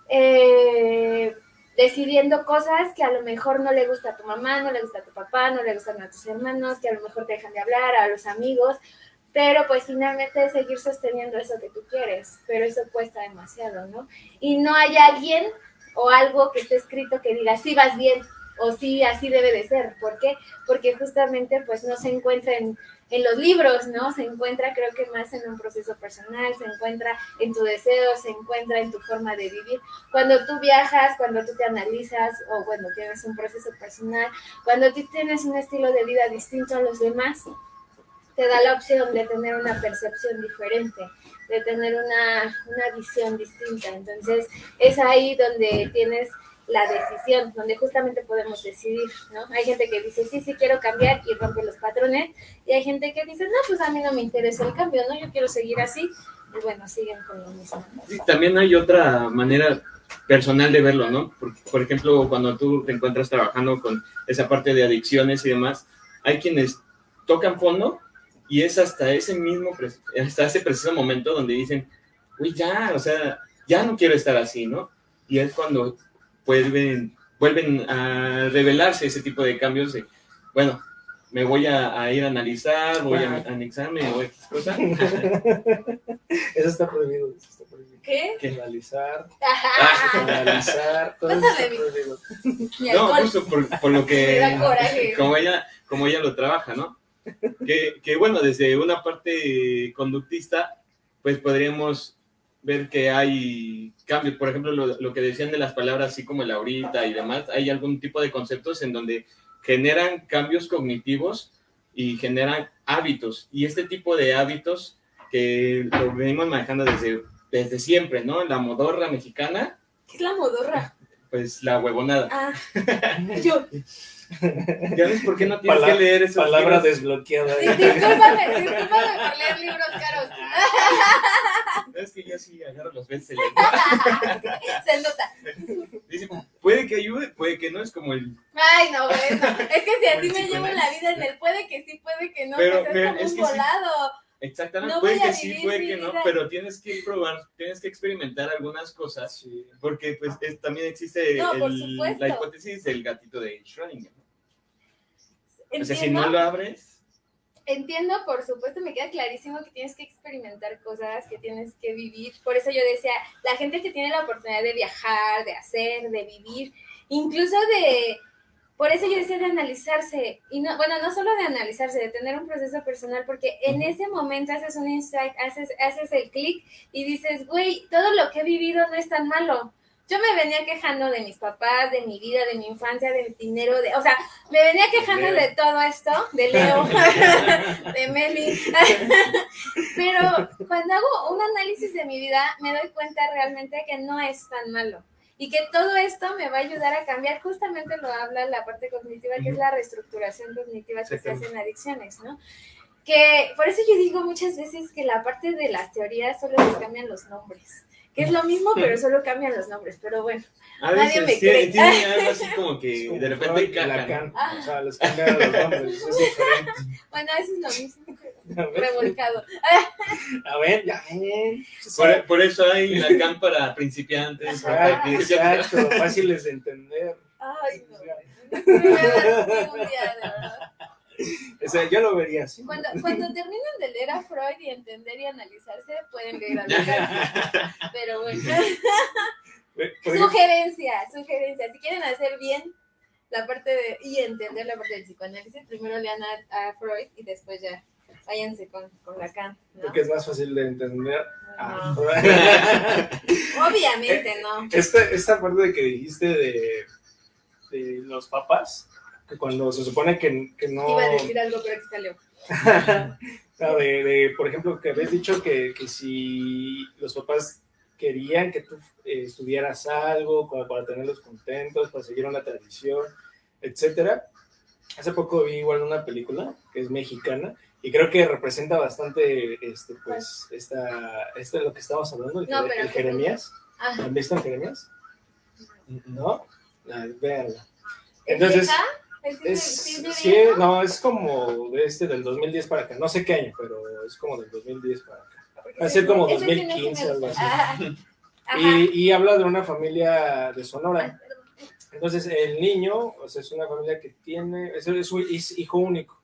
Eh, decidiendo cosas que a lo mejor no le gusta a tu mamá, no le gusta a tu papá, no le gustan a tus hermanos, que a lo mejor te dejan de hablar, a los amigos, pero pues finalmente seguir sosteniendo eso que tú quieres, pero eso cuesta demasiado, ¿no? Y no hay alguien o algo que esté escrito que diga, sí vas bien, o sí, así debe de ser. ¿Por qué? Porque justamente pues no se encuentra en, en los libros, ¿no? Se encuentra creo que más en un proceso personal, se encuentra en tu deseo, se encuentra en tu forma de vivir. Cuando tú viajas, cuando tú te analizas o bueno, tienes un proceso personal, cuando tú tienes un estilo de vida distinto a los demás, te da la opción de tener una percepción diferente, de tener una, una visión distinta. Entonces es ahí donde tienes la decisión, donde justamente podemos decidir, ¿no? Hay gente que dice, sí, sí quiero cambiar y rompe los patrones, y hay gente que dice, no, pues a mí no me interesa el cambio, ¿no? Yo quiero seguir así, y bueno, siguen con lo mismo. También hay otra manera personal de verlo, ¿no? Por, por, ejemplo, cuando tú te encuentras trabajando con esa parte de adicciones y demás, hay quienes tocan fondo y es hasta ese mismo, hasta ese preciso momento donde dicen, uy, ya, o sea, ya no quiero estar así, ¿no? Y es cuando vuelven, vuelven a revelarse ese tipo de cambios de, bueno, me voy a, a ir a analizar, voy a, a anexarme o X cosa. Eso está prohibido, eso está prohibido. ¿Qué? Que analizar, Ajá. analizar, todo eso está Pásame. prohibido. Mi No, justo por, por lo que, da coraje. como ella, como ella lo trabaja, ¿no? Que, que bueno, desde una parte conductista, pues podríamos ver que hay cambios, por ejemplo, lo, lo que decían de las palabras así como el ahorita y demás, hay algún tipo de conceptos en donde generan cambios cognitivos y generan hábitos, y este tipo de hábitos que lo venimos manejando desde, desde siempre, ¿no? La modorra mexicana, ¿Qué es la modorra? Pues la huevonada. Ah, yo. ¿Ya ves por qué no tienes Palabra- que leer esos Palabra libros? desbloqueada. Di- Discúlpame, discúlpame por leer libros caros. Es que yo sí agarro los bestsellers. Se nota. Dice, puede que ayude, puede que no, es como el... Ay, no, bueno. Es que si así Como el me llevo la vida en el puede que sí, puede que no, Pero, pues es como es un que sí. Exactamente, No puede que sí, puede que no, pero tienes que probar, tienes que experimentar algunas cosas, Sí. porque pues es- también existe No, el- la hipótesis del gatito de Schrödinger. ¿no? O sea, si no lo abres, entiendo, por supuesto, me queda clarísimo que tienes que experimentar cosas, que tienes que vivir. Por eso yo decía, la gente que tiene la oportunidad de viajar, de hacer, de vivir, incluso de... Por eso yo decía de analizarse, y no, bueno, no solo de analizarse, de tener un proceso personal, porque en ese momento haces un insight, haces, haces el clic y dices, güey, todo lo que he vivido no es tan malo. Yo me venía quejando de mis papás, de mi vida, de mi infancia, de mi dinero, de, o sea, me venía quejando Leo. de todo esto, de Leo, de Meli. Pero cuando hago un análisis de mi vida, me doy cuenta realmente que no es tan malo. Y que todo esto me va a ayudar a cambiar, justamente lo habla la parte cognitiva, que es la reestructuración cognitiva que se hace en adicciones, ¿no? Que por eso yo digo muchas veces que la parte de las teorías solo les cambian los nombres. Que es lo mismo, pero solo cambian los nombres. Pero bueno, a Nadie veces me tiene, cree. tiene algo así como que como de repente. Ah. O sea, les cambian los nombres. Es bueno, eso es lo mismo, pero A ver, revolcado. a ver, ya ven. Por, por eso hay Lacan para principiantes. Para- exacto, fáciles de entender. Ay, no. No me voy a dar ni un día, de verdad. O sea, yo lo vería así. Cuando, cuando terminen de leer a Freud y entender y analizarse, pueden leer a Lacan. Pero bueno, sugerencia, sugerencia. Si quieren hacer bien la parte de y entender la parte del psicoanálisis, primero lean a, a Freud y después ya váyanse con, con la can, ¿no? Porque es más fácil de entender. Obviamente, ¿no? esta, esta parte de que dijiste de, de los papás, que cuando se supone que, que no... Iba a decir algo, pero que salió. No, de, de, por ejemplo, que habías dicho que, que si los papás querían que tú eh, estudiaras algo como para tenerlos contentos, para seguir una tradición, etcétera. Hace poco vi igual una película que es mexicana y creo que representa bastante este pues esta, este lo que estamos hablando, el, No, el ¿qué Jeremías. Ah, ¿Han visto el Jeremías? ¿No? Ah, véanla. ¿es Entonces? ¿Es, sí, no, es como de este del 2010 para acá, no sé qué año, pero es como del 2010 para acá. Va a ser como Ese sí me 2015 algo así. Ah. Y, y habla de una familia de Sonora. Entonces, el niño, o sea, es una familia que tiene, es, es su- es hijo único.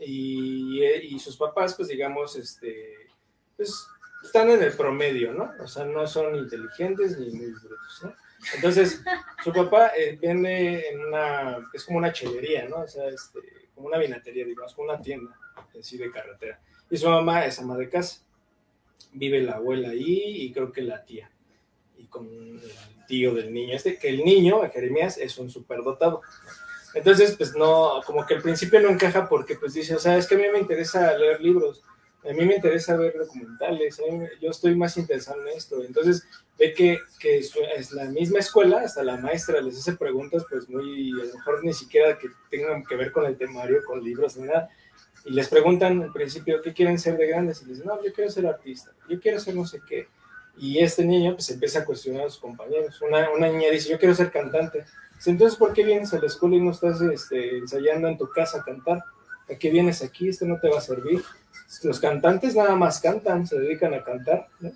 Y, y sus papás, pues digamos, este, pues están en el promedio, ¿no? O sea, no son inteligentes ni muy brutos, ¿no? Entonces, su papá eh, vende en una, es como una chelería, ¿no? O sea, este, como una vinatería, digamos, como una tienda, así de carretera. Y su mamá es ama de casa. Vive la abuela ahí y creo que la tía. Y con el tío del niño este, que el niño, Jeremías, es un superdotado. Entonces, pues no, como que al principio no encaja porque pues dice, o sea, es que a mí me interesa leer libros, a mí me interesa ver documentales, me- yo estoy más interesado en esto. Entonces, ve que, es la misma escuela, hasta la maestra les hace preguntas, pues muy, a lo mejor ni siquiera que tengan que ver con el temario, con libros, ni nada. Y les preguntan al principio, ¿qué quieren ser de grandes? Y dicen, no, yo quiero ser artista, yo quiero ser no sé qué. Y este niño pues empieza a cuestionar a sus compañeros. Una, una niña dice, yo quiero ser cantante. Entonces, ¿por qué vienes a la escuela y no estás este, ensayando en tu casa a cantar? ¿A qué vienes aquí? Esto no te va a servir. Los cantantes nada más cantan, se dedican a cantar. ¿no?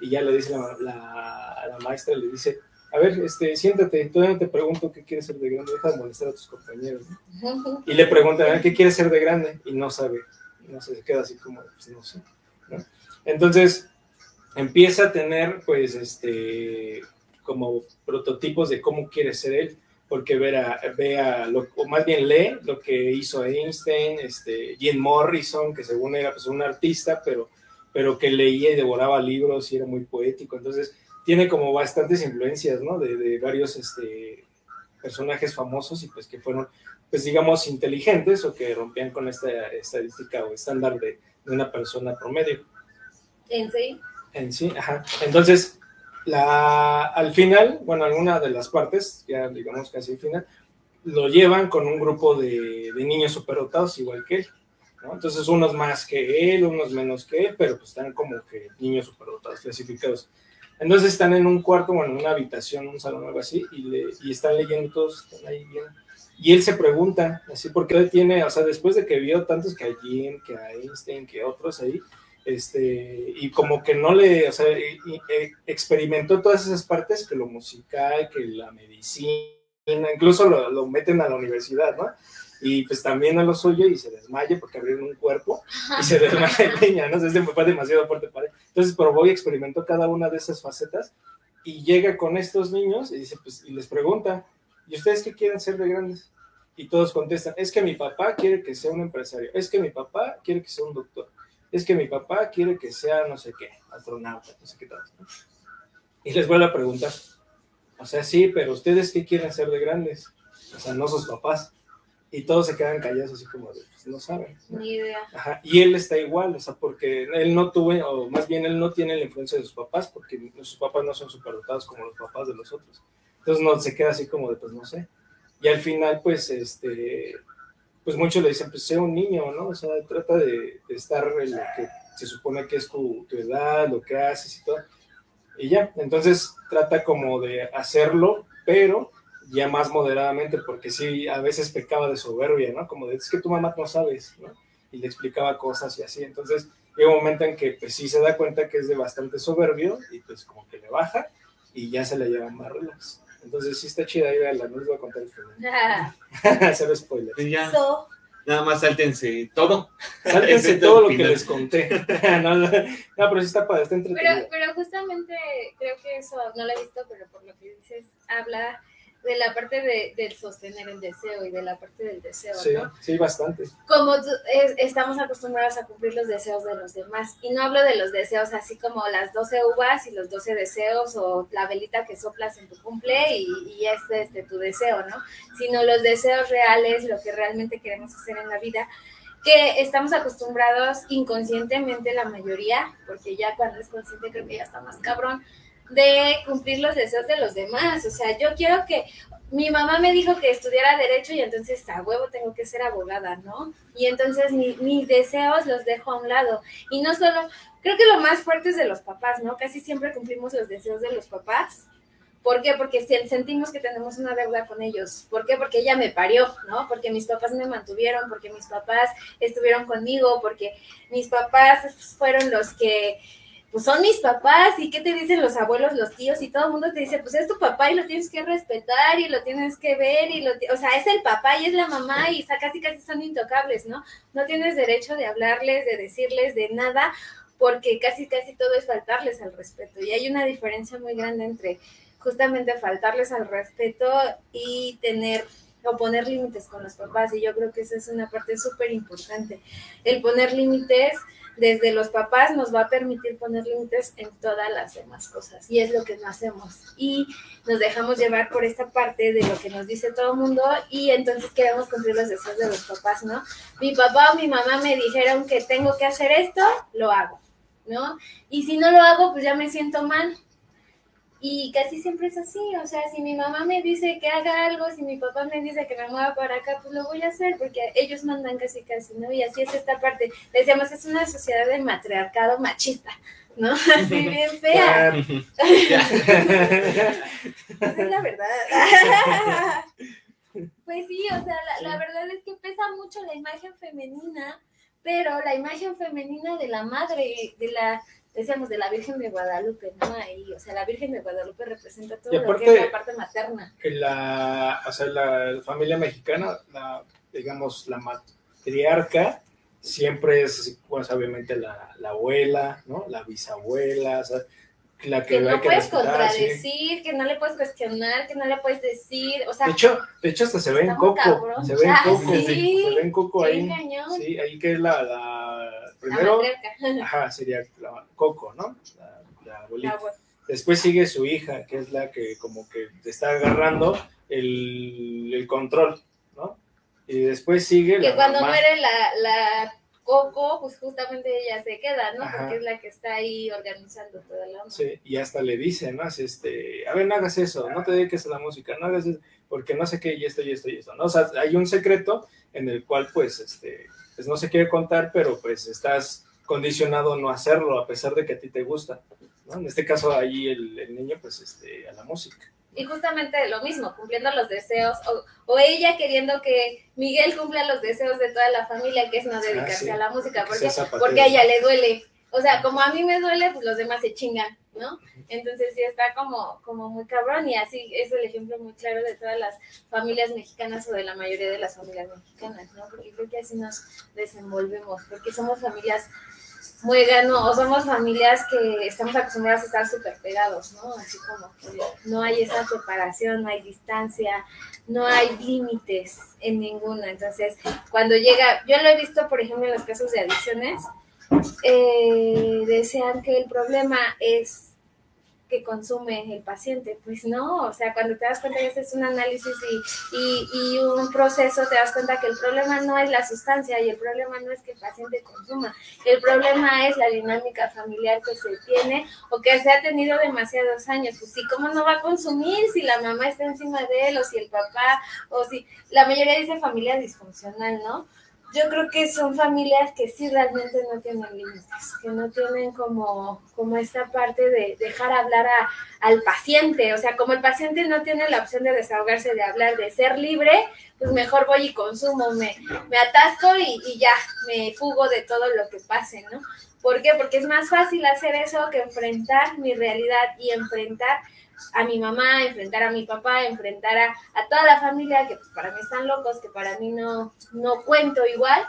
Y ya le dice la, la, la maestra, le dice, a ver, este, siéntate, todavía te pregunto qué quieres ser de grande, deja de molestar a tus compañeros. ¿no? Y le preguntan, a ver, ¿qué quieres ser de grande? Y no sabe, no sé, se queda así como, pues no sé. ¿no? Entonces, empieza a tener, pues, este, como prototipos de cómo quiere ser él, porque ve a, ve a lo, o más bien lee lo que hizo Einstein, este, Jim Morrison, que según era pues, un artista, pero, pero que leía y devoraba libros y era muy poético. Entonces, tiene como bastantes influencias, ¿no? De, de varios este, personajes famosos y pues que fueron, pues digamos, inteligentes o que rompían con esta estadística o estándar de, de una persona promedio ¿En sí? en sí, ajá. Entonces, la, al final, bueno, alguna de las partes, ya digamos casi al final, lo llevan con un grupo de, niños superdotados igual que él, ¿no? Entonces, unos más que él, unos menos que él, pero pues están como que niños superdotados clasificados. Entonces están en un cuarto, bueno, en una habitación, un salón, algo así, y, le, y están leyendo todos, están ahí viendo. Y él se pregunta, así, porque tiene, o sea, después de que vio tantos que a Jim, que a Einstein, que otros ahí, este, y como que no le, o sea, y- y- eh, experimentó todas esas partes, que lo musical, que la medicina, incluso lo, lo meten a la universidad, ¿no? Y pues también a lo suyo y se desmaya porque abrieron un cuerpo y se desmaya el niño, ¿no? Este papá es demasiado fuerte para él. Entonces probó y experimentó cada una de esas facetas y llega con estos niños y dice, pues, y les pregunta, ¿y ustedes qué quieren ser de grandes? Y todos contestan, es que mi papá quiere que sea un empresario, es que mi papá quiere que sea un doctor, es que mi papá quiere que sea no sé qué, astronauta, no sé qué tal. ¿no? Y les vuelve a preguntar, o sea, sí, pero ustedes qué quieren ser de grandes? O sea, no sus papás. Y todos se quedan callados así como de, pues no saben. ¿no? Ni idea. Ajá, Y él está igual, o sea, porque él no tuvo, o más bien él no tiene la influencia de sus papás, porque sus papás no son superdotados como los papás de los otros. Entonces no se queda así como de, pues no sé. Y al final, pues, este, pues muchos le dicen, pues sea un niño, ¿no? O sea, trata de, de estar en lo que se supone que es tu, tu edad, lo que haces y todo. Y ya, entonces trata como de hacerlo, pero ya más moderadamente, porque sí, a veces pecaba de soberbia, ¿no? Como de, es que tu mamá no sabes, ¿no? Y le explicaba cosas y así. Entonces, llega un momento en que, pues sí se da cuenta que es de bastante soberbio y pues como que le baja y ya se la lleva más relax. Entonces, sí está chida, ahí la no les voy a contar el final. Cero spoiler. Y ya, So, nada más sáltense todo. Sáltense todo lo que les conté. no, no, no, pero sí está padre, está pero, entretenido. pero justamente creo que eso no lo he visto, pero por lo que dices, habla de la parte de, del sostener el deseo y de la parte del deseo, Sí, ¿no? sí, bastante. Como es- estamos acostumbrados a cumplir los deseos de los demás. Y no hablo de los deseos así como las 12 uvas y los 12 deseos o la velita que soplas en tu cumple y, y este es este, tu deseo, ¿no? Sino los deseos reales, lo que realmente queremos hacer en la vida que estamos acostumbrados inconscientemente la mayoría, porque ya cuando es consciente creo que ya está más cabrón, de cumplir los deseos de los demás. O sea, yo quiero que mi mamá me dijo que estudiara derecho y entonces a huevo tengo que ser abogada, ¿no? Y entonces mi- mis deseos los dejo a un lado. Y no solo, creo que lo más fuerte es de los papás, ¿no? Casi siempre cumplimos los deseos de los papás. ¿Por qué? Porque sentimos que tenemos una deuda con ellos. ¿Por qué? Porque ella me parió, ¿no? Porque mis papás me mantuvieron, porque mis papás estuvieron conmigo, porque mis papás fueron los que, pues son mis papás, y qué te dicen los abuelos, los tíos, y todo el mundo te dice, pues es tu papá y lo tienes que respetar y lo tienes que ver, y lo, o sea, es el papá y es la mamá, y casi casi son intocables, ¿no? No tienes derecho de hablarles, de decirles, de nada, porque casi casi todo es faltarles al respeto. Y hay una diferencia muy grande entre justamente faltarles al respeto y tener o poner límites con los papás. Y yo creo que esa es una parte súper importante. El poner límites desde los papás nos va a permitir poner límites en todas las demás cosas. Y es lo que no hacemos. Y nos dejamos llevar por esta parte de lo que nos dice todo el mundo y entonces queremos cumplir los deseos de los papás, ¿no? Mi papá o mi mamá me dijeron que tengo que hacer esto, lo hago, ¿no? Y si no lo hago, pues ya me siento mal. Y casi siempre es así, o sea, si mi mamá me dice que haga algo, si mi papá me dice que me mueva para acá, pues lo voy a hacer, porque ellos mandan casi casi, ¿no? Y así es esta parte. Decíamos, es una sociedad de matriarcado machista, ¿no? Así bien fea. Esa es la verdad. Pues sí, o sea, la, la verdad es que pesa mucho la imagen femenina, pero la imagen femenina de la madre, de la, decíamos, de la Virgen de Guadalupe, ¿no? Ahí, o sea, la Virgen de Guadalupe representa todo lo que es la parte materna. La, o sea, la familia mexicana, la, digamos, la matriarca siempre es, pues, obviamente la, la abuela, ¿no? La bisabuela, o sea, la que, Que no que puedes respetar, sí. contradecir, que no le puedes cuestionar, que no le puedes decir, o sea, De hecho, de hecho hasta se ve en Coco, cabrón. se ve en Coco, sí. se ve en Coco ahí, bien cañón, sí, ahí que es la, la la primero, matriarca. ajá, sería la Coco, ¿no? La, la abuelita. La abue- Después sigue su hija, que es la que como que te está agarrando el, el control, ¿no? Y después sigue que la cuando mamá. muere la, la Coco, pues justamente ella se queda, ¿no? Ajá. Porque es la que está ahí organizando toda la onda. Sí, y hasta le dice, ¿no? Así, este, a ver, no hagas eso, no te dediques a la música, no hagas eso, porque no sé qué, y esto, y esto, y esto, ¿no? O sea, hay un secreto en el cual, pues, este, pues no se quiere contar, pero pues estás condicionado a no hacerlo, a pesar de que a ti te gusta, ¿no? En este caso, ahí el, el niño, pues, este, a la música. Y justamente lo mismo, cumpliendo los deseos, o, o ella queriendo que Miguel cumpla los deseos de toda la familia, que es no dedicarse Ah, sí. a la música, Que porque, porque a ella le duele. O sea, como a mí me duele, pues los demás se chingan, ¿no? Entonces sí está como, como muy cabrón y así es el ejemplo muy claro de todas las familias mexicanas o de la mayoría de las familias mexicanas, ¿no? Porque creo que así nos desenvolvemos, porque somos familias muégano, o somos familias que estamos acostumbradas a estar súper pegados, ¿no? Así como que no hay esa separación, no hay distancia, no hay límites en ninguna. Entonces, cuando llega, yo lo he visto, por ejemplo, en los casos de adicciones, eh, desean que el problema es que consume el paciente. Pues no, o sea, cuando te das cuenta que haces un análisis y, y, y un proceso, te das cuenta que el problema no es la sustancia y el problema no es que el paciente consuma, el problema es la dinámica familiar que se tiene o que se ha tenido demasiados años. Pues sí, ¿cómo no va a consumir si la mamá está encima de él o si el papá o si la mayoría dice familia disfuncional, ¿no? Yo creo que son familias que sí realmente no tienen límites, que no tienen como, como esta parte de dejar hablar a, al paciente. O sea, como el paciente no tiene la opción de desahogarse, de hablar, de ser libre, pues mejor voy y consumo, me, me atasco y, y ya, me fugo de todo lo que pase, ¿no? ¿Por qué? Porque es más fácil hacer eso que enfrentar mi realidad y enfrentar a mi mamá, enfrentar a mi papá, enfrentar a, a toda la familia que pues, para mí están locos, que para mí no, no cuento igual.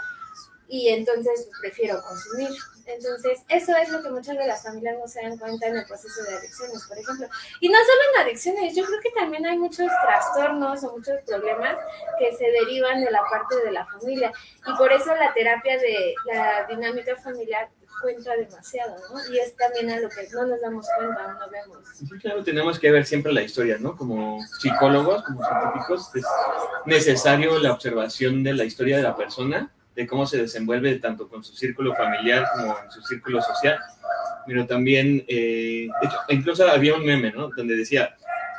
y entonces pues, prefiero consumir. Entonces, eso es lo que muchas de las familias no se dan cuenta en el proceso de adicciones, por ejemplo. Y no solo en adicciones, yo creo que también hay muchos trastornos o muchos problemas que se derivan de la parte de la familia. Y por eso la terapia de la dinámica familiar cuenta demasiado, ¿no? Y es también a lo que no nos damos cuenta no vemos. Claro, tenemos que ver siempre la historia, ¿no? Como psicólogos, como científicos, es necesario la observación de la historia de la persona, de cómo se desenvuelve tanto con su círculo familiar como en su círculo social. Pero también, eh, de hecho, incluso había un meme, ¿no? Donde decía,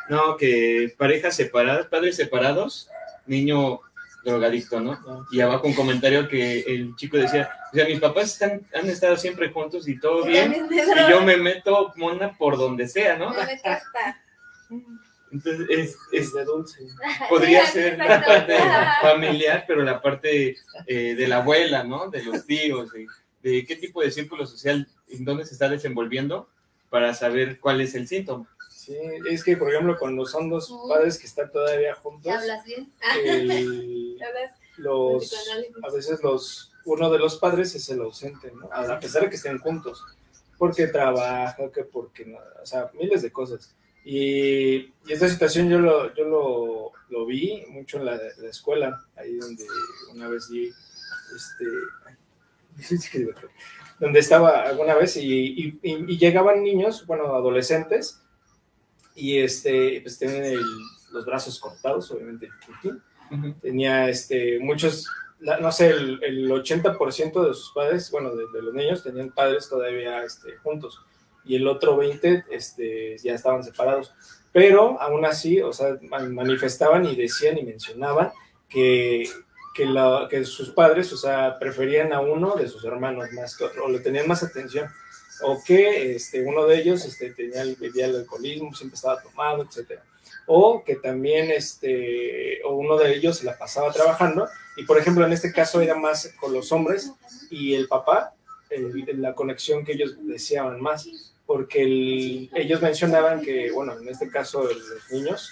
no, que parejas separadas, padres separados, niño drogadicto, ¿no? Y abajo un comentario que el chico decía, o sea, mis papás están, han estado siempre juntos y todo bien, y yo me meto mona por donde sea, ¿no? Me meto hasta- Entonces, es, es- de dulce. podría Sí, ser la parte familiar, pero la parte eh, de la abuela, ¿no? De los tíos, de, de qué tipo de círculo social, en dónde se está desenvolviendo para saber cuál es el síntoma. Sí, es que, por ejemplo, cuando son dos padres que están todavía juntos, ¿Ya hablas bien? el- ¿Ya hablas los, a veces los, uno de los padres es el ausente, ¿no? A pesar de que estén juntos, porque trabaja, que porque, no, o sea, miles de cosas. Y, y esta situación yo lo, yo lo, lo vi mucho en la, la escuela, ahí donde una vez di, este, donde estaba alguna vez y, y- y- y llegaban niños, bueno, adolescentes, y este, pues tienen el- los brazos cortados, obviamente, el tenía este, muchos, no sé, el, el 80% de sus padres, bueno, de, los niños tenían padres todavía este, juntos y el otro 20 este, ya estaban separados. Pero aún así, o sea, man- manifestaban y decían y mencionaban que, que, la- que sus padres, o sea, preferían a uno de sus hermanos más que otro, o le tenían más atención, o que este, uno de ellos este, tenía el alcoholismo, siempre estaba tomado, etcétera o que también este, o uno de ellos se la pasaba trabajando, y por ejemplo en este caso era más con los hombres y el papá, el- la conexión que ellos deseaban más, porque el- ellos mencionaban que, bueno, en este caso los niños,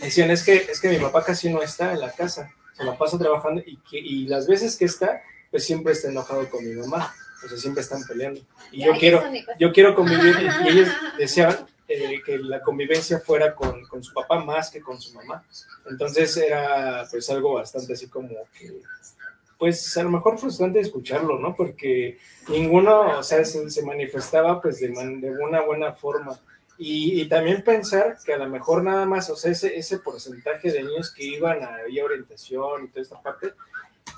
decían, es que, es que mi papá casi no está en la casa, se la pasa trabajando y, que, y las veces que está, pues siempre está enojado con mi mamá, o sea, siempre están peleando. Y yo quiero, yo quiero convivir, y ellos deseaban eh, que la convivencia fuera con, con su papá más que con su mamá. Entonces era pues algo bastante así como que, pues a lo mejor frustrante escucharlo, ¿no? Porque ninguno, o sea, se, se manifestaba pues de, man- de una buena forma. Y, y también pensar que a lo mejor nada más, o sea, ese, ese porcentaje de niños que iban a, orientación y toda esta parte,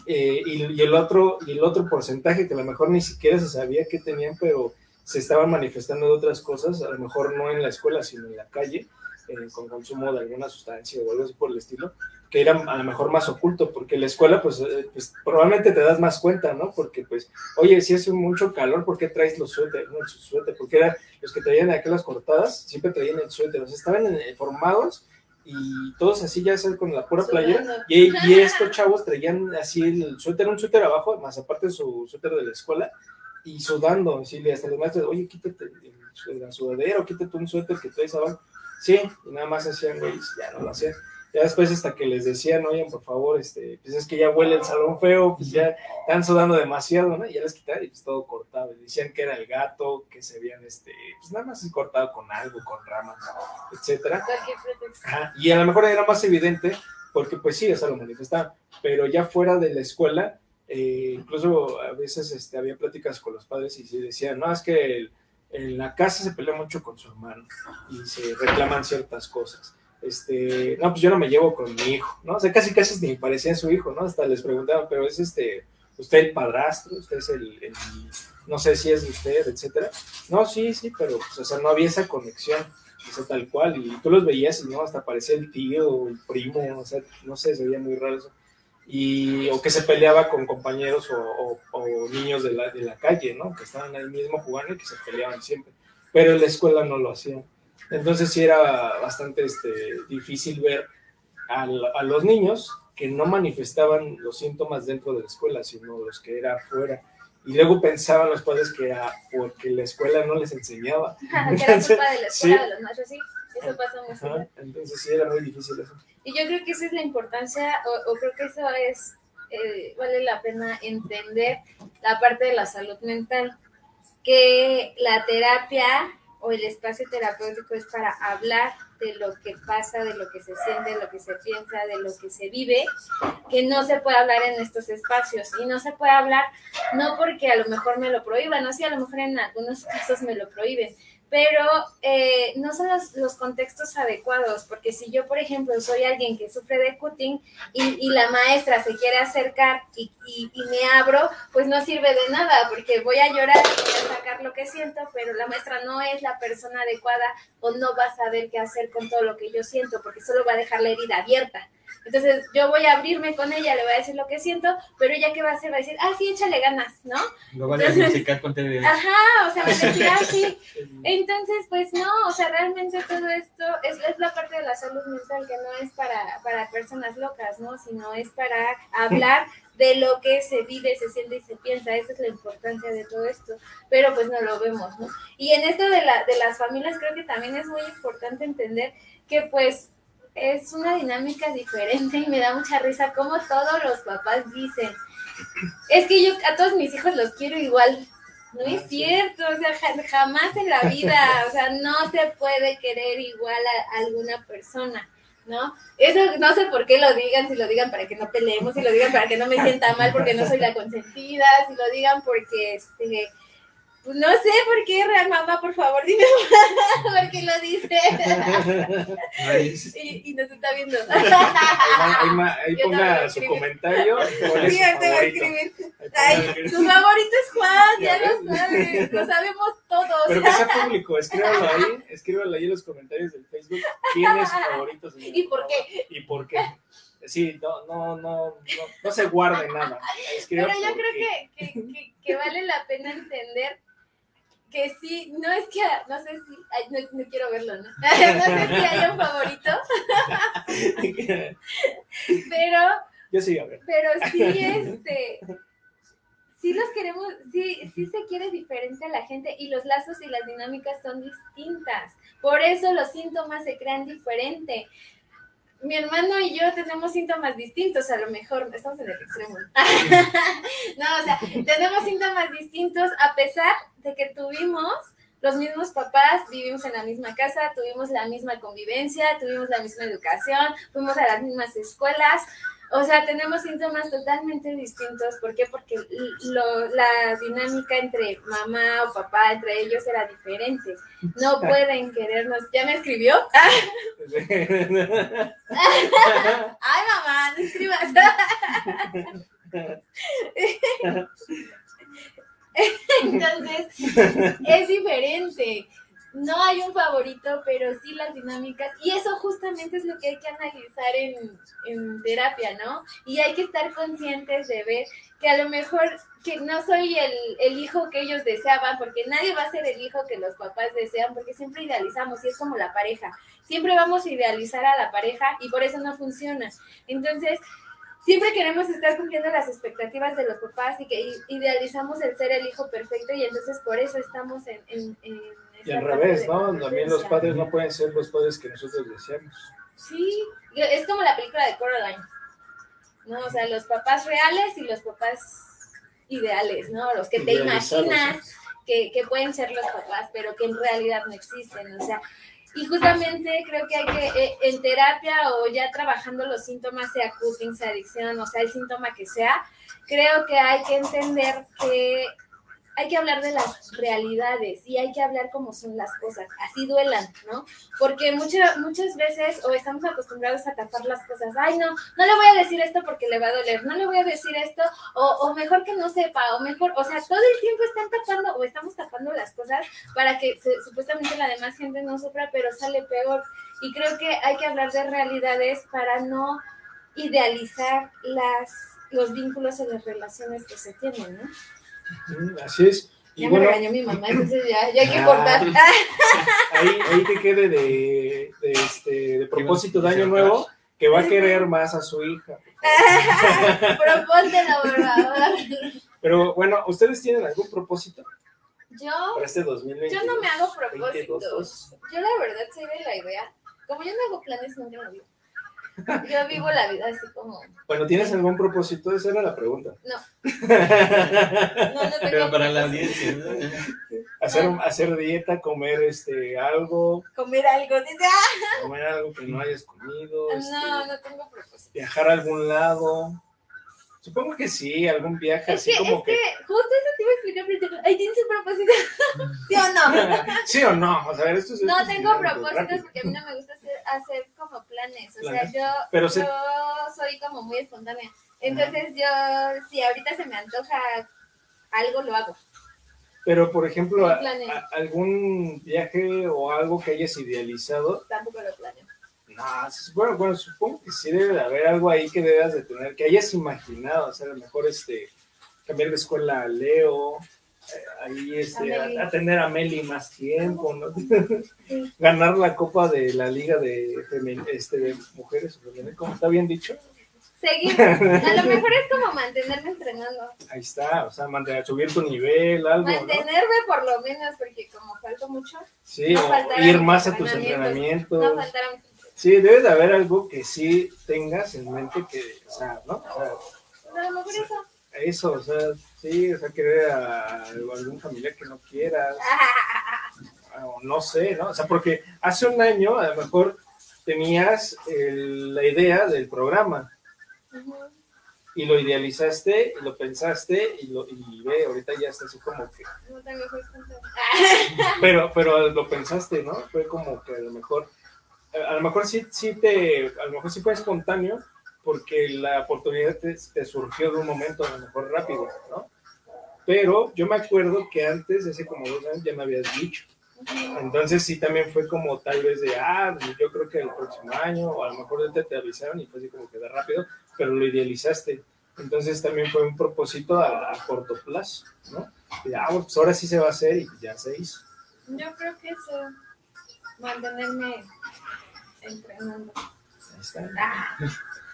eh, y, y el otro, y el otro porcentaje que a lo mejor ni siquiera se sabía que tenían, pero se estaban manifestando de otras cosas, a lo mejor no en la escuela, sino en la calle, eh, con consumo de alguna sustancia o algo así por el estilo, que era a lo mejor más oculto, porque la escuela, pues, eh, pues, probablemente te das más cuenta, ¿no? Porque, pues, oye, si hace mucho calor, ¿por qué traes los suéteres? No, su suéter, porque eran los que traían aquellas cortadas, siempre traían el suéter, o sea, estaban eh, formados y todos así ya sabes, con la pura playera, Sudando. y, y estos chavos traían así el suéter, un suéter abajo, más aparte su suéter de la escuela, y sudando, así, le- hasta los maestros, oye, quítate el- la sudadera, o quítate un suéter que traes abajo. Sí, y nada más hacían, güey, ya no lo hacían. Ya después hasta que les decían, oye, por favor, este, pues es que ya huele el salón feo, pues ya están sudando demasiado, ¿no? Y ya les quitaban y pues todo cortado. Y decían que era el gato, que se habían, este, pues nada más cortado con algo, con ramas, etcétera. Ajá, Y a lo mejor era más evidente porque pues sí, o sea, lo manifestaban, pero ya fuera de la escuela, eh, incluso a veces este, había pláticas con los padres y se decían, no, es que el- en la casa se pelea mucho con su hermano y se reclaman ciertas cosas. Este, no, pues yo no me llevo con mi hijo, ¿no? O casi casi ni parecía su hijo, ¿no? Hasta les preguntaban, pero es este, usted el padrastro, usted es el, no sé si es usted, etcétera. No, sí, sí, pero pues, o sea, no había esa conexión o sea, tal cual, y tú los veías no, hasta parecía el tío o el primo, o sea, no sé, se veía muy raro eso. Y, o que se peleaba con compañeros o, o- o niños de la, de la calle, ¿no? Que estaban ahí mismo jugando y que se peleaban siempre. Pero en la escuela no lo hacían. Entonces sí era bastante este, difícil ver a, los niños que no manifestaban los síntomas dentro de la escuela, sino los que era afuera. Y luego pensaban los padres que era porque la escuela no les enseñaba. que era culpa de la escuela Sí. de los maestros, sí. Eso pasa seguido. Entonces sí era muy difícil eso. Y yo creo que esa es la importancia, o, o creo que eso es eh, vale la pena entender la parte de la salud mental, que la terapia o el espacio terapéutico es para hablar de lo que pasa, de lo que se siente, de lo que se piensa, de lo que se vive, que no se puede hablar en estos espacios. Y no se puede hablar no porque a lo mejor me lo prohíban, no si a lo mejor en algunos casos me lo prohíben, pero eh, no son los, los, contextos adecuados, porque si yo, por ejemplo, soy alguien que sufre de cutting y, y la maestra se quiere acercar y, y, y, me abro, pues no sirve de nada, porque voy a llorar y voy a sacar lo que siento, pero la maestra no es la persona adecuada o no va a saber qué hacer con todo lo que yo siento, porque solo va a dejar la herida abierta. Entonces yo voy a abrirme con ella, le voy a decir lo que siento, pero ella qué va a hacer, va a decir, ah, sí, échale ganas, ¿no? Lo van a diagnosticar con TDA. Ajá, o sea, va a decir, ah, sí. Entonces, pues no, o sea, realmente todo esto es, es la parte de la salud mental que no es para, para personas locas, ¿no? Sino es para hablar de lo que se vive, se siente y se piensa. Esa es la importancia de todo esto. Pero pues no lo vemos, ¿no? Y en esto de, la, de las familias creo que también es muy importante entender que pues es una dinámica diferente y me da mucha risa como todos los papás dicen, es que yo a todos mis hijos los quiero igual. No es cierto, o sea, jamás en la vida, o sea, no se puede querer igual a alguna persona, ¿no? Eso no sé por qué lo digan, si lo digan para que no peleemos, si lo digan para que no me sienta mal porque no soy la consentida, si lo digan porque, este, no sé por qué, Real Mamá, por favor, dime por qué lo dice. y, y nos está viendo. Ahí, ahí, ahí ponga su comentario. Sí, te va a escribir. Ay, su favorito es Juan, ya lo sabes, lo sabemos todos. Pero que sea público, escríbalo ahí, escríbalo ahí en los comentarios del Facebook. ¿Quién es su favorito? ¿Y por qué? ¿Y por qué? Sí, no, no, no, no, no se guarde nada. Pero yo creo que, que vale la pena entender que sí, no es que, no sé si, ay, no, no, quiero verlo, ¿no? no sé si hay un favorito, pero, yo sí, a ver. pero sí, este, sí los queremos, sí, sí se quiere diferente a la gente y los lazos y las dinámicas son distintas, por eso los síntomas se crean diferente. Mi hermano y yo tenemos síntomas distintos, a lo mejor, estamos en el extremo. no, o sea, tenemos síntomas distintos a pesar de que tuvimos los mismos papás, vivimos en la misma casa, tuvimos la misma convivencia, tuvimos la misma educación, fuimos a las mismas escuelas. O sea, tenemos síntomas totalmente distintos. ¿Por qué? Porque lo, la dinámica entre mamá o papá, entre ellos era diferente. No pueden querernos. ¿Ya me escribió? Ay, mamá, no escribas. Entonces, es diferente. No hay un favorito, pero sí las dinámicas. Y eso justamente es lo que hay que analizar en, en terapia, ¿no? Y hay que estar conscientes de ver que a lo mejor que no soy el, el, hijo que ellos deseaban, porque nadie va a ser el hijo que los papás desean, porque siempre idealizamos, y es como la pareja. Siempre vamos a idealizar a la pareja y por eso no funciona. Entonces, siempre queremos estar cumpliendo las expectativas de los papás y que idealizamos el ser el hijo perfecto y entonces por eso estamos en... en, en y al revés, ¿no? También los padres no pueden ser los padres que nosotros deseamos. Sí, es como la película de Coraline, ¿no? O sea, los papás reales y los papás ideales, ¿no? Los que te imaginas que, que pueden ser los papás, pero que en realidad no existen, o sea, y justamente creo que hay que, eh, en terapia o ya trabajando los síntomas, sea cutting, sea adicción, o sea, el síntoma que sea, creo que hay que entender que hay que hablar de las realidades y hay que hablar cómo son las cosas, así duelan, ¿no? Porque muchas muchas veces o estamos acostumbrados a tapar las cosas, ay no, no le voy a decir esto porque le va a doler, no le voy a decir esto, o, mejor que no sepa, o mejor, o sea, todo el tiempo están tapando o estamos tapando las cosas para que se, supuestamente la demás gente no sufra, pero sale peor. Y creo que hay que hablar de realidades para no idealizar las, los vínculos o las relaciones que se tienen, ¿no? Así es. Y ya bueno, me regañó mi mamá, entonces ya, ya hay que cortar. Ahí, ahí te quede de, de, este, de propósito de año nuevo que va a querer más a su hija. Propóntelo, por favor. Pero bueno, ¿ustedes tienen algún propósito? Yo, para este 2020. yo no me hago propósitos. Yo la verdad soy de la idea. Como yo no hago planes, nunca digo. Yo vivo la vida así como. Bueno, ¿tienes algún propósito? Esa era la pregunta. No. No, no tengo. Pero para la audiencia, ¿no? hacer, hacer dieta, comer este algo, Comer algo. Dice, ah, comer algo que no hayas comido, este, no, no tengo propósito. viajar a algún lado. Supongo que sí, algún viaje Es así que, como es que justo eso te iba a explicar, pero ay, ¿tienes un propósito? ¿Sí o no? ¿Sí o no? O sea, esto es- No esto tengo propósitos rápido. porque a mí no me gusta hacer, hacer como planes. O ¿Planes? sea, yo, Pero se- yo soy como muy espontánea. Entonces yo, si ahorita se me antoja algo, lo hago. Pero, por ejemplo, a- a- algún viaje o algo que hayas idealizado. Tampoco lo planeo. No, bueno, bueno, supongo que sí debe de haber algo ahí que debas de tener, que hayas imaginado. O sea, a lo mejor este, cambiar de escuela a Leo, eh, ahí este, A a, tener a Meli más tiempo, ¿no? Ganar la copa de la liga de, femen- este, de mujeres, o femenil, ¿cómo está bien dicho? Seguir. A lo mejor es como mantenerme entrenando. Ahí está, o sea, mantener, subir tu nivel, algo, ¿no? Mantenerme por lo menos, porque como falto mucho, Sí, no o ir más a tus entrenamientos. no faltar a mis Sí, debe de haber algo que sí tengas en mente que, o sea, ¿no? O sea, No, eso. eso, o sea, sí, o sea, querer a algún familiar que no quieras, o no sé, ¿no? O sea, porque hace un año a lo mejor tenías el- la idea del programa y lo idealizaste y lo pensaste y, lo, y ve, ahorita ya está así como que... No tengo. Pero, pero lo pensaste, ¿no? Fue como que a lo mejor, a lo mejor sí, sí te, a lo mejor sí fue espontáneo porque la oportunidad te, te surgió de un momento a lo mejor rápido, ¿no? Pero yo me acuerdo que antes, hace como dos años, ya me habías dicho. Entonces sí también fue como tal vez de, ah, yo creo que el próximo año, o a lo mejor te, te avisaron y fue así como que de rápido, pero lo idealizaste. Entonces también fue un propósito a, a corto plazo, ¿no? Y, ah, pues ahora sí se va a hacer y ya se hizo. Yo creo que eso, mantenerme entrenando. Ah,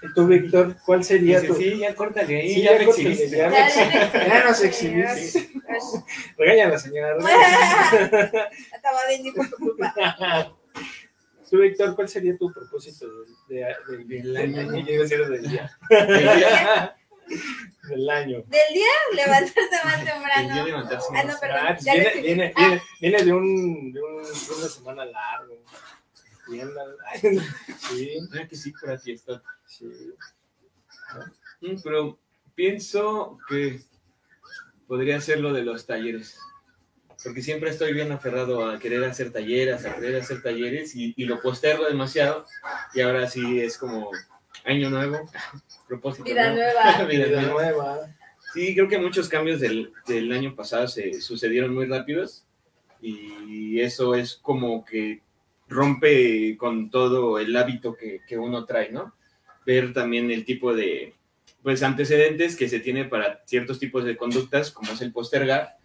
¿Y tú, Víctor, cuál sería Dice, tu...? sí, ya córtale ahí, Sí, ya, ya me córtale, exhibiste. ya. ya, ya, Ya nos exhibiste. Regaña a la señora. Acaba de venir por tu culpa. Tú, Víctor, ¿cuál sería tu propósito de, de- del Del del año. año? Yo iba a decir del día. El día- del año. Del día, levantarse más el día temprano. Ah, no, más. perdón. Ah, viene, viene, Ah. viene, viene de un, de un de semana largo. Sí, Ah, que sí, para fiesta. sí. Mm, Pero pienso que podría ser lo de los talleres. Porque siempre estoy bien aferrado a querer hacer talleres, a querer hacer talleres y, y lo postergo demasiado. Y ahora sí es como año nuevo, propósito. Vida nuevo. nueva. Vida Vida nueva. nueva. Sí, creo que muchos cambios del, del año pasado se sucedieron muy rápidos y eso es como que rompe con todo el hábito que, que uno trae, ¿no? Ver también el tipo de pues antecedentes que se tiene para ciertos tipos de conductas, como es el postergar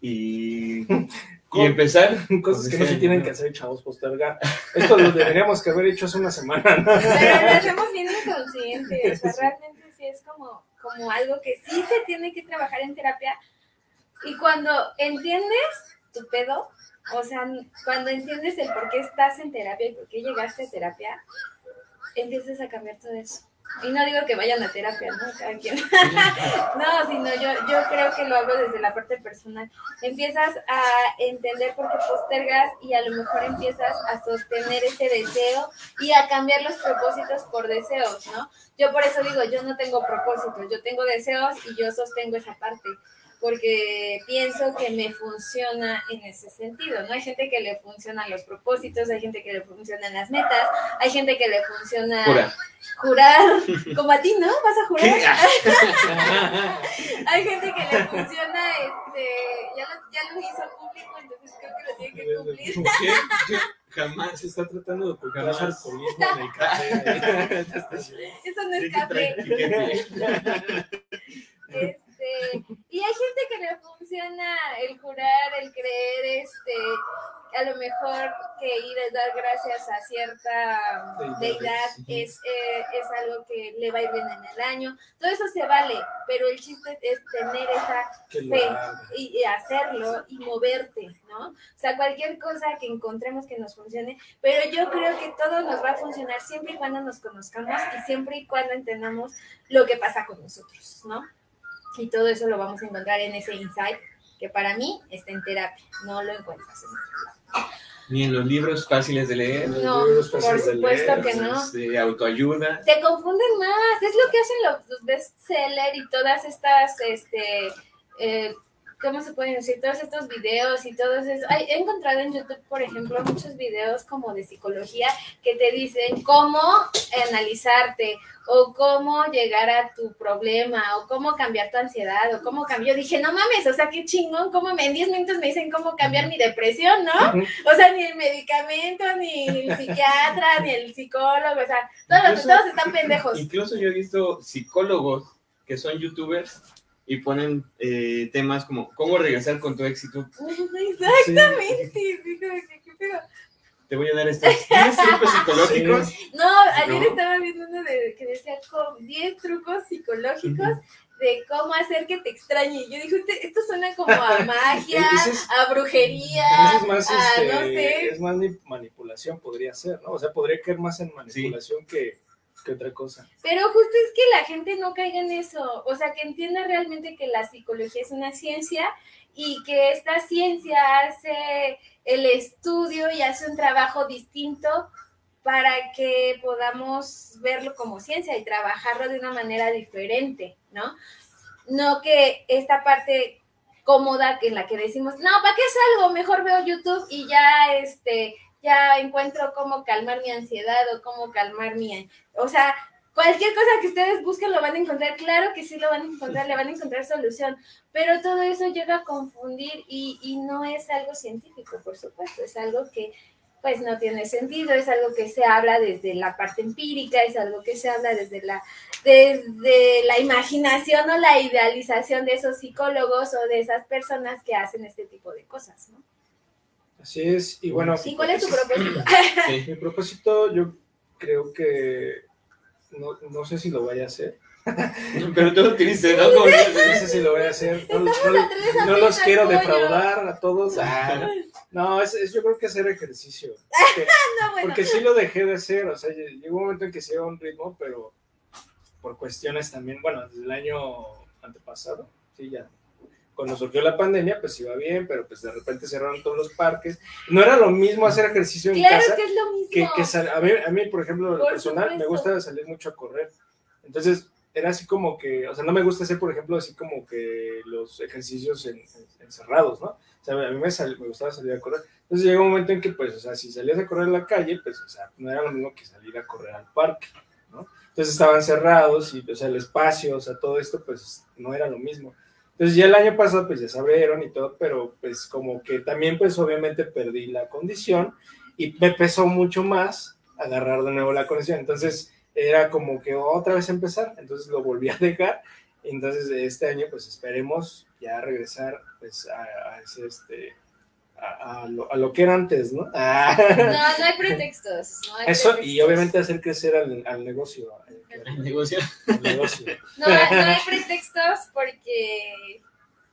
y, y empezar. Cosas que no se tienen que hacer, chavos, postergar. Esto lo deberíamos que haber hecho hace una semana. Pero lo hacemos bien inconsciente. O sea, realmente sí es como, como algo que sí se tiene que trabajar en terapia. Y cuando entiendes tu pedo, o sea, cuando entiendes el por qué estás en terapia y por qué llegaste a terapia, empiezas a cambiar todo eso. Y no digo que vayan a terapia, ¿no? No, sino yo, yo creo que lo hablo desde la parte personal. Empiezas a entender por qué postergas y a lo mejor empiezas a sostener ese deseo y a cambiar los propósitos por deseos, ¿no? Yo por eso digo, yo no tengo propósitos, yo tengo deseos y yo sostengo esa parte porque pienso que me funciona en ese sentido, ¿no? Hay gente que le funcionan los propósitos, hay gente que le funcionan las metas, hay gente que le funciona Jura. jurar, como a ti, ¿no? ¿Vas a jurar? ¿Qué? Hay gente que le funciona, este, ya lo, ya lo hizo público, entonces creo que lo tiene que cumplir. Jamás. Se está tratando de ocultar alcoholismo en el café. Eso no es café. Este, y hay gente que le funciona el jurar, el creer, este, a lo mejor que ir a dar gracias a cierta Deidad. deidad es, eh, es algo que le va a ir bien en el año. Todo eso se vale, pero el chiste es tener esa fe y, y hacerlo y moverte. ¿no? O sea, cualquier cosa que encontremos que nos funcione, pero yo creo que todo nos va a funcionar siempre y cuando nos conozcamos y siempre y cuando entendamos lo que pasa con nosotros, ¿no? Y todo eso lo vamos a encontrar en ese insight que para mí está en terapia, no lo encuentras en otro lado. Ni en los libros fáciles de leer. No, libros por fáciles de supuesto leer, que no. de autoayuda. Te confunden más, es lo que hacen los, los bestseller y todas estas, este, eh, ¿cómo se pueden decir? Todos estos videos y todos eso. Ay, he encontrado en YouTube, por ejemplo, muchos videos como de psicología que te dicen cómo analizarte o cómo llegar a tu problema o cómo cambiar tu ansiedad o cómo cambiar. Yo dije, no mames, o sea, qué chingón, cómo me, en 10 minutos me dicen cómo cambiar mi depresión, ¿no? O sea, ni el medicamento, ni el psiquiatra, ni el psicólogo, o sea, todos, Incluso- todos están pendejos. Incluso yo he visto psicólogos que son youtubers y ponen eh, temas como cómo regresar con tu éxito. Exactamente. digo, ¿qué- qué pedo? Te voy a dar estos 10 trucos psicológicos. No, ayer No. estaba viendo uno de, que decía co- 10 trucos psicológicos de cómo hacer que te extrañe. Yo dije, "Usted- esto suena como a magia, es- a brujería, es más, a este, no sé. es más ni- manipulación, podría ser, ¿no? O sea, podría caer más en manipulación que, que otra cosa. Pero justo es que la gente no caiga en eso, o sea, que entienda realmente que la psicología es una ciencia y que esta ciencia hace el estudio y hace un trabajo distinto para que podamos verlo como ciencia y trabajarlo de una manera diferente, ¿no? No que esta parte cómoda en la que decimos, no, ¿para qué salgo? Mejor veo YouTube y ya, este, ya encuentro cómo calmar mi ansiedad o cómo calmar mi, o sea, cualquier cosa que ustedes busquen lo van a encontrar, claro que sí lo van a encontrar, le van a encontrar solución, pero todo eso llega a confundir y, y no es algo científico, por supuesto, es algo que pues no tiene sentido, es algo que se habla desde la parte empírica, es algo que se habla desde la, desde la imaginación o la idealización de esos psicólogos o de esas personas que hacen este tipo de cosas, ¿no? Así es, y bueno, ¿Y cuál es tu propósito? Sí. mi propósito yo creo que no, no sé si lo vaya a hacer. Pero tú lo tuviste, ¿no? Como No sé si lo voy a hacer. No, los quiero defraudar a todos. Ah, no, es, es- yo creo que hacer ejercicio. Porque, bueno, porque sí lo dejé de hacer. O sea, lle- llegó un momento en que sí iba a un ritmo, pero por cuestiones también, bueno, desde el año antepasado, sí, ya. Cuando surgió la pandemia, pues iba bien, pero pues de repente cerraron todos los parques. No era lo mismo hacer ejercicio en claro casa que es lo mismo. que, que sal- a, mí, a mí, por ejemplo, en lo Por personal, me supuesto. gusta salir mucho a correr. Entonces, era así como que, o sea, no me gusta hacer, por ejemplo, así como que los ejercicios en- en- encerrados, ¿no? O sea, a mí me, sal- me gustaba salir a correr. Entonces llegó un momento en que, pues, o sea, si salías a correr a la calle, pues, o sea, no era lo mismo que salir a correr al parque, ¿no? Entonces estaban cerrados y, o sea, el espacio, o sea, todo esto, pues, no era lo mismo. Entonces ya el año pasado, pues, ya se y todo, pero, pues, como que también, pues, obviamente perdí la condición y me pesó mucho más agarrar de nuevo la condición. Entonces era como que otra vez empezar, entonces lo volví a dejar. Entonces este año pues esperemos ya regresar pues a, a ese, este, a, a lo, a lo que era antes, ¿no? Ah, No, no hay pretextos. no hay Eso y obviamente hacer crecer al, al negocio. el negocio. al negocio. No, no hay pretextos porque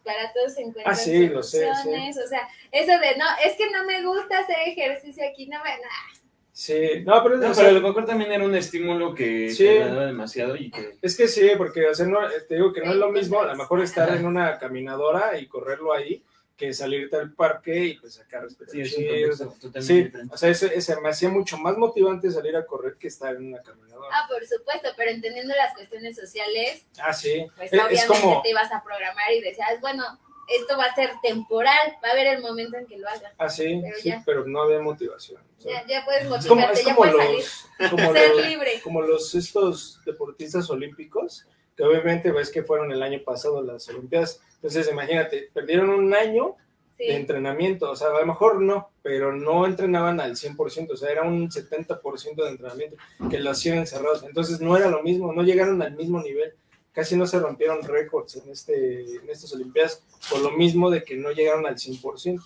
para todos se encuentran Ah, sí, lo sé, soluciones. O sea, eso de no, es que no me gusta hacer ejercicio aquí, no me. nah. Sí, no, pero, No, o sea, pero a lo mejor también era un estímulo que Sí. te agradaba demasiado y que Es que sí, porque o sea, no, te digo que no es lo mismo, a lo mejor estar en una caminadora y correrlo ahí, que salirte al parque y pues sacar sí, Sí, o sea, ese, ese me hacía mucho más motivante salir a correr que estar en una caminadora. Ah, por supuesto, pero entendiendo las cuestiones sociales, Ah, sí. pues Es- es obviamente como- te ibas a programar y decías, bueno, esto va a ser temporal, va a haber el momento en que lo haga. Ah, sí, Pero sí, ya. pero no había motivación. Ya, ya puedes es como, motivarte, es ya como puedes salir, los, como ser los, libre. como los estos deportistas olímpicos, que obviamente ves que fueron el año pasado las Olimpiadas. Entonces, imagínate, perdieron un año Sí. de entrenamiento, o sea, a lo mejor no, pero no entrenaban al 100%, o sea, era un 70% de entrenamiento que lo hacían encerrados, entonces no era lo mismo, no llegaron al mismo nivel, casi no se rompieron récords en, este, en estas Olimpiadas, por lo mismo de que no llegaron al 100%,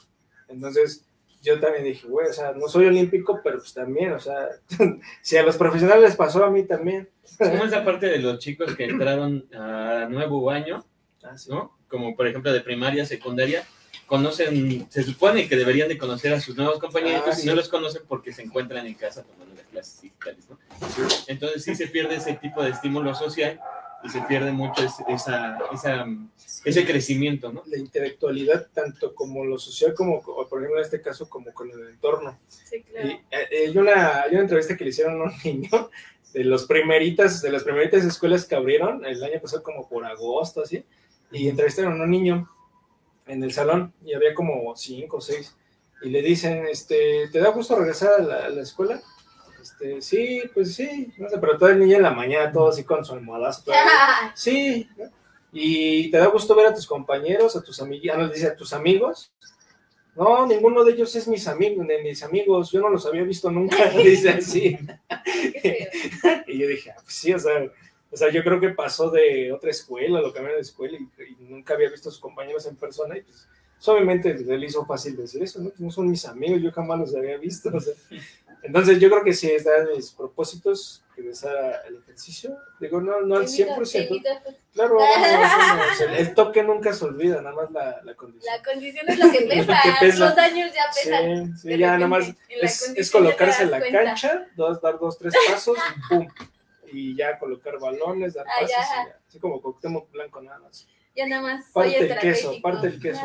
entonces yo también dije, güey, o sea, no soy olímpico, pero pues también, o sea, si a los profesionales les pasó a mí también. Es como esa parte de los chicos que entraron a nuevo año, Ah, sí. ¿no? Como por ejemplo de primaria, secundaria, conocen, se supone que deberían de conocer a sus nuevos compañeros Ah, y sí. no los conocen porque se encuentran en casa tomando las clases digitales, ¿no? Entonces sí se pierde ese tipo de estímulo social y se pierde mucho ese, esa, esa, ese crecimiento, ¿no? La intelectualidad, tanto como lo social, como, como, por ejemplo en este caso, como con el entorno. Sí, Y, claro. eh, hay, una, hay una entrevista que le hicieron a un niño de los primeritas, de las primeritas escuelas que abrieron el año pasado, como por agosto, así, y entrevistaron a un niño en el salón y había como cinco o seis y le dicen, este, ¿te da gusto regresar a la, a la escuela? Este, sí, pues sí, no sé, pero todo el niño en la mañana, todo así con su almohadazo, sí, ¿no? y te da gusto ver a tus compañeros, a tus amigos, ah, no, dice a tus amigos, no, ninguno de ellos es mis amigos, de mis amigos, yo no los había visto nunca, dice así. Y yo dije, ah, pues sí, o sea, o sea, yo creo que pasó de otra escuela, lo cambiaron de escuela y, y nunca había visto a sus compañeros en persona y pues, pues, obviamente le hizo fácil decir eso, ¿no? Pues no son mis amigos, yo jamás los había visto, o sea. Entonces yo creo que sí, están mis propósitos, regresar al ejercicio, digo, no, no al 100%, claro, no, no, no, o sea, el toque nunca se olvida, nada más la, la condición. La condición es lo que pesa. que pesa. Los años ya pesan. Sí, sí, ya nada más en es, colocarse en la cancha, dos, dar dos, tres pasos y pum. Y ya colocar balones, dar Ah, pases, ya. y ya. así como Cuauhtémoc Blanco nada más. Ya nada más. Parte el queso, parte el queso.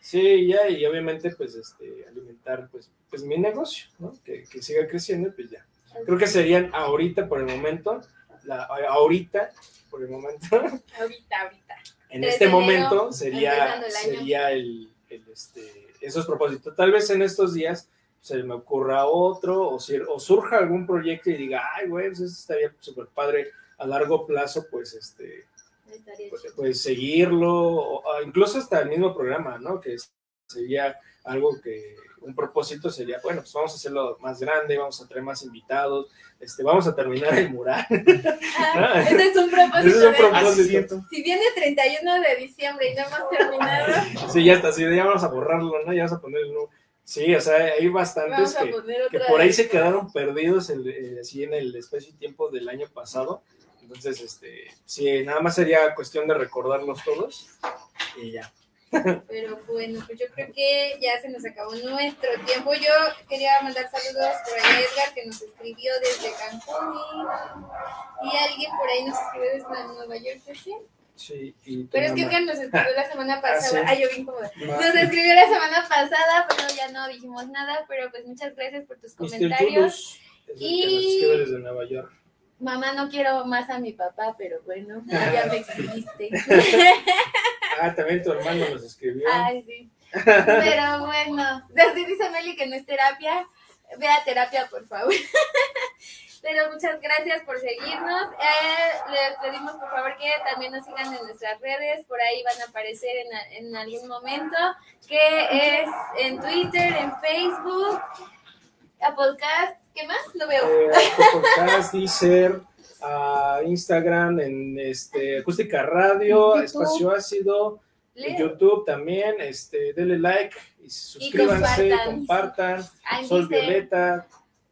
Sí, ya, y obviamente pues este, alimentar pues, pues mi negocio, ¿no? Que, que siga creciendo, pues ya. Creo que serían ahorita, por el momento, la, ahorita, por el momento, Ahorita, ahorita. en 3 este enero, momento sería, el sería el, el, este, esos propósitos. Tal vez en estos días se me ocurra otro o, si- o surja algún proyecto y diga, ay, güey, pues eso estaría súper padre a largo plazo, pues, este, pues, pues, seguirlo, o, incluso hasta el mismo programa, ¿no? Que sería algo que, un propósito sería, bueno, pues vamos a hacerlo más grande, vamos a traer más invitados, este, vamos a terminar el mural. Ah, Ese es un propósito. Ese es un propósito. Si viene 31 de diciembre y no hemos terminado, Sí, ya está, sí, ya vamos a borrarlo, ¿no? Ya vamos a poner el nuevo. Sí, o sea, hay bastantes que, por ahí vez. se quedaron perdidos el- eh, así en el espacio y tiempo del año pasado. Entonces, este, sí, nada más sería cuestión de recordarlos todos y ya. Pero bueno, pues yo creo que ya se nos acabó nuestro tiempo. Yo quería mandar saludos por ahí a Edgar, que nos escribió desde Cancún. Y, y alguien por ahí nos escribió desde Nueva York. ¿sí? Sí, y tu Pero es que. Edgar nos escribió la semana pasada. Ah, sí. Ay, yo bien cómoda. Nos escribió la semana pasada, pero ya no dijimos nada. Pero pues muchas gracias por tus comentarios. El que Y- nos escribe desde Nueva York. Mamá, no quiero más a mi papá, pero bueno, ya me exhibiste. Ah, también tu hermano nos escribió. Ay, sí. Pero bueno, desde dice Meli que no es terapia, ve a terapia, por favor. Pero muchas gracias por seguirnos. Eh, les pedimos por favor que también nos sigan en nuestras redes, por ahí van a aparecer en, a- en algún momento, que es en Twitter, en Facebook, a podcast, ¿qué más? No veo. Eh, Podcast, Deezer, a Instagram, en este, Acústica Radio, YouTube. Espacio Ácido, en. YouTube también, este, denle like y suscríbanse, compartan. compartan, Ah, en Sol. Violeta,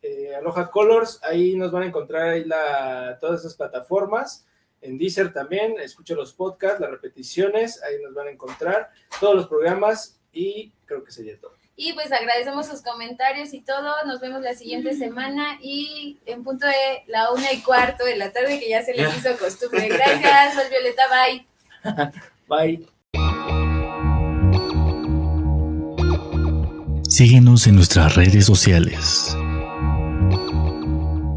eh, Aloha Colors, ahí nos van a encontrar ahí la, todas esas plataformas. En Deezer también, escuchen los podcasts, las repeticiones, ahí nos van a encontrar todos los programas y creo que sería todo. Y pues agradecemos sus comentarios y todo. Nos vemos la siguiente semana y en punto de la una y cuarto de la tarde, que ya se les hizo costumbre. Gracias, Sol Violeta, bye. Bye. Síguenos en nuestras redes sociales.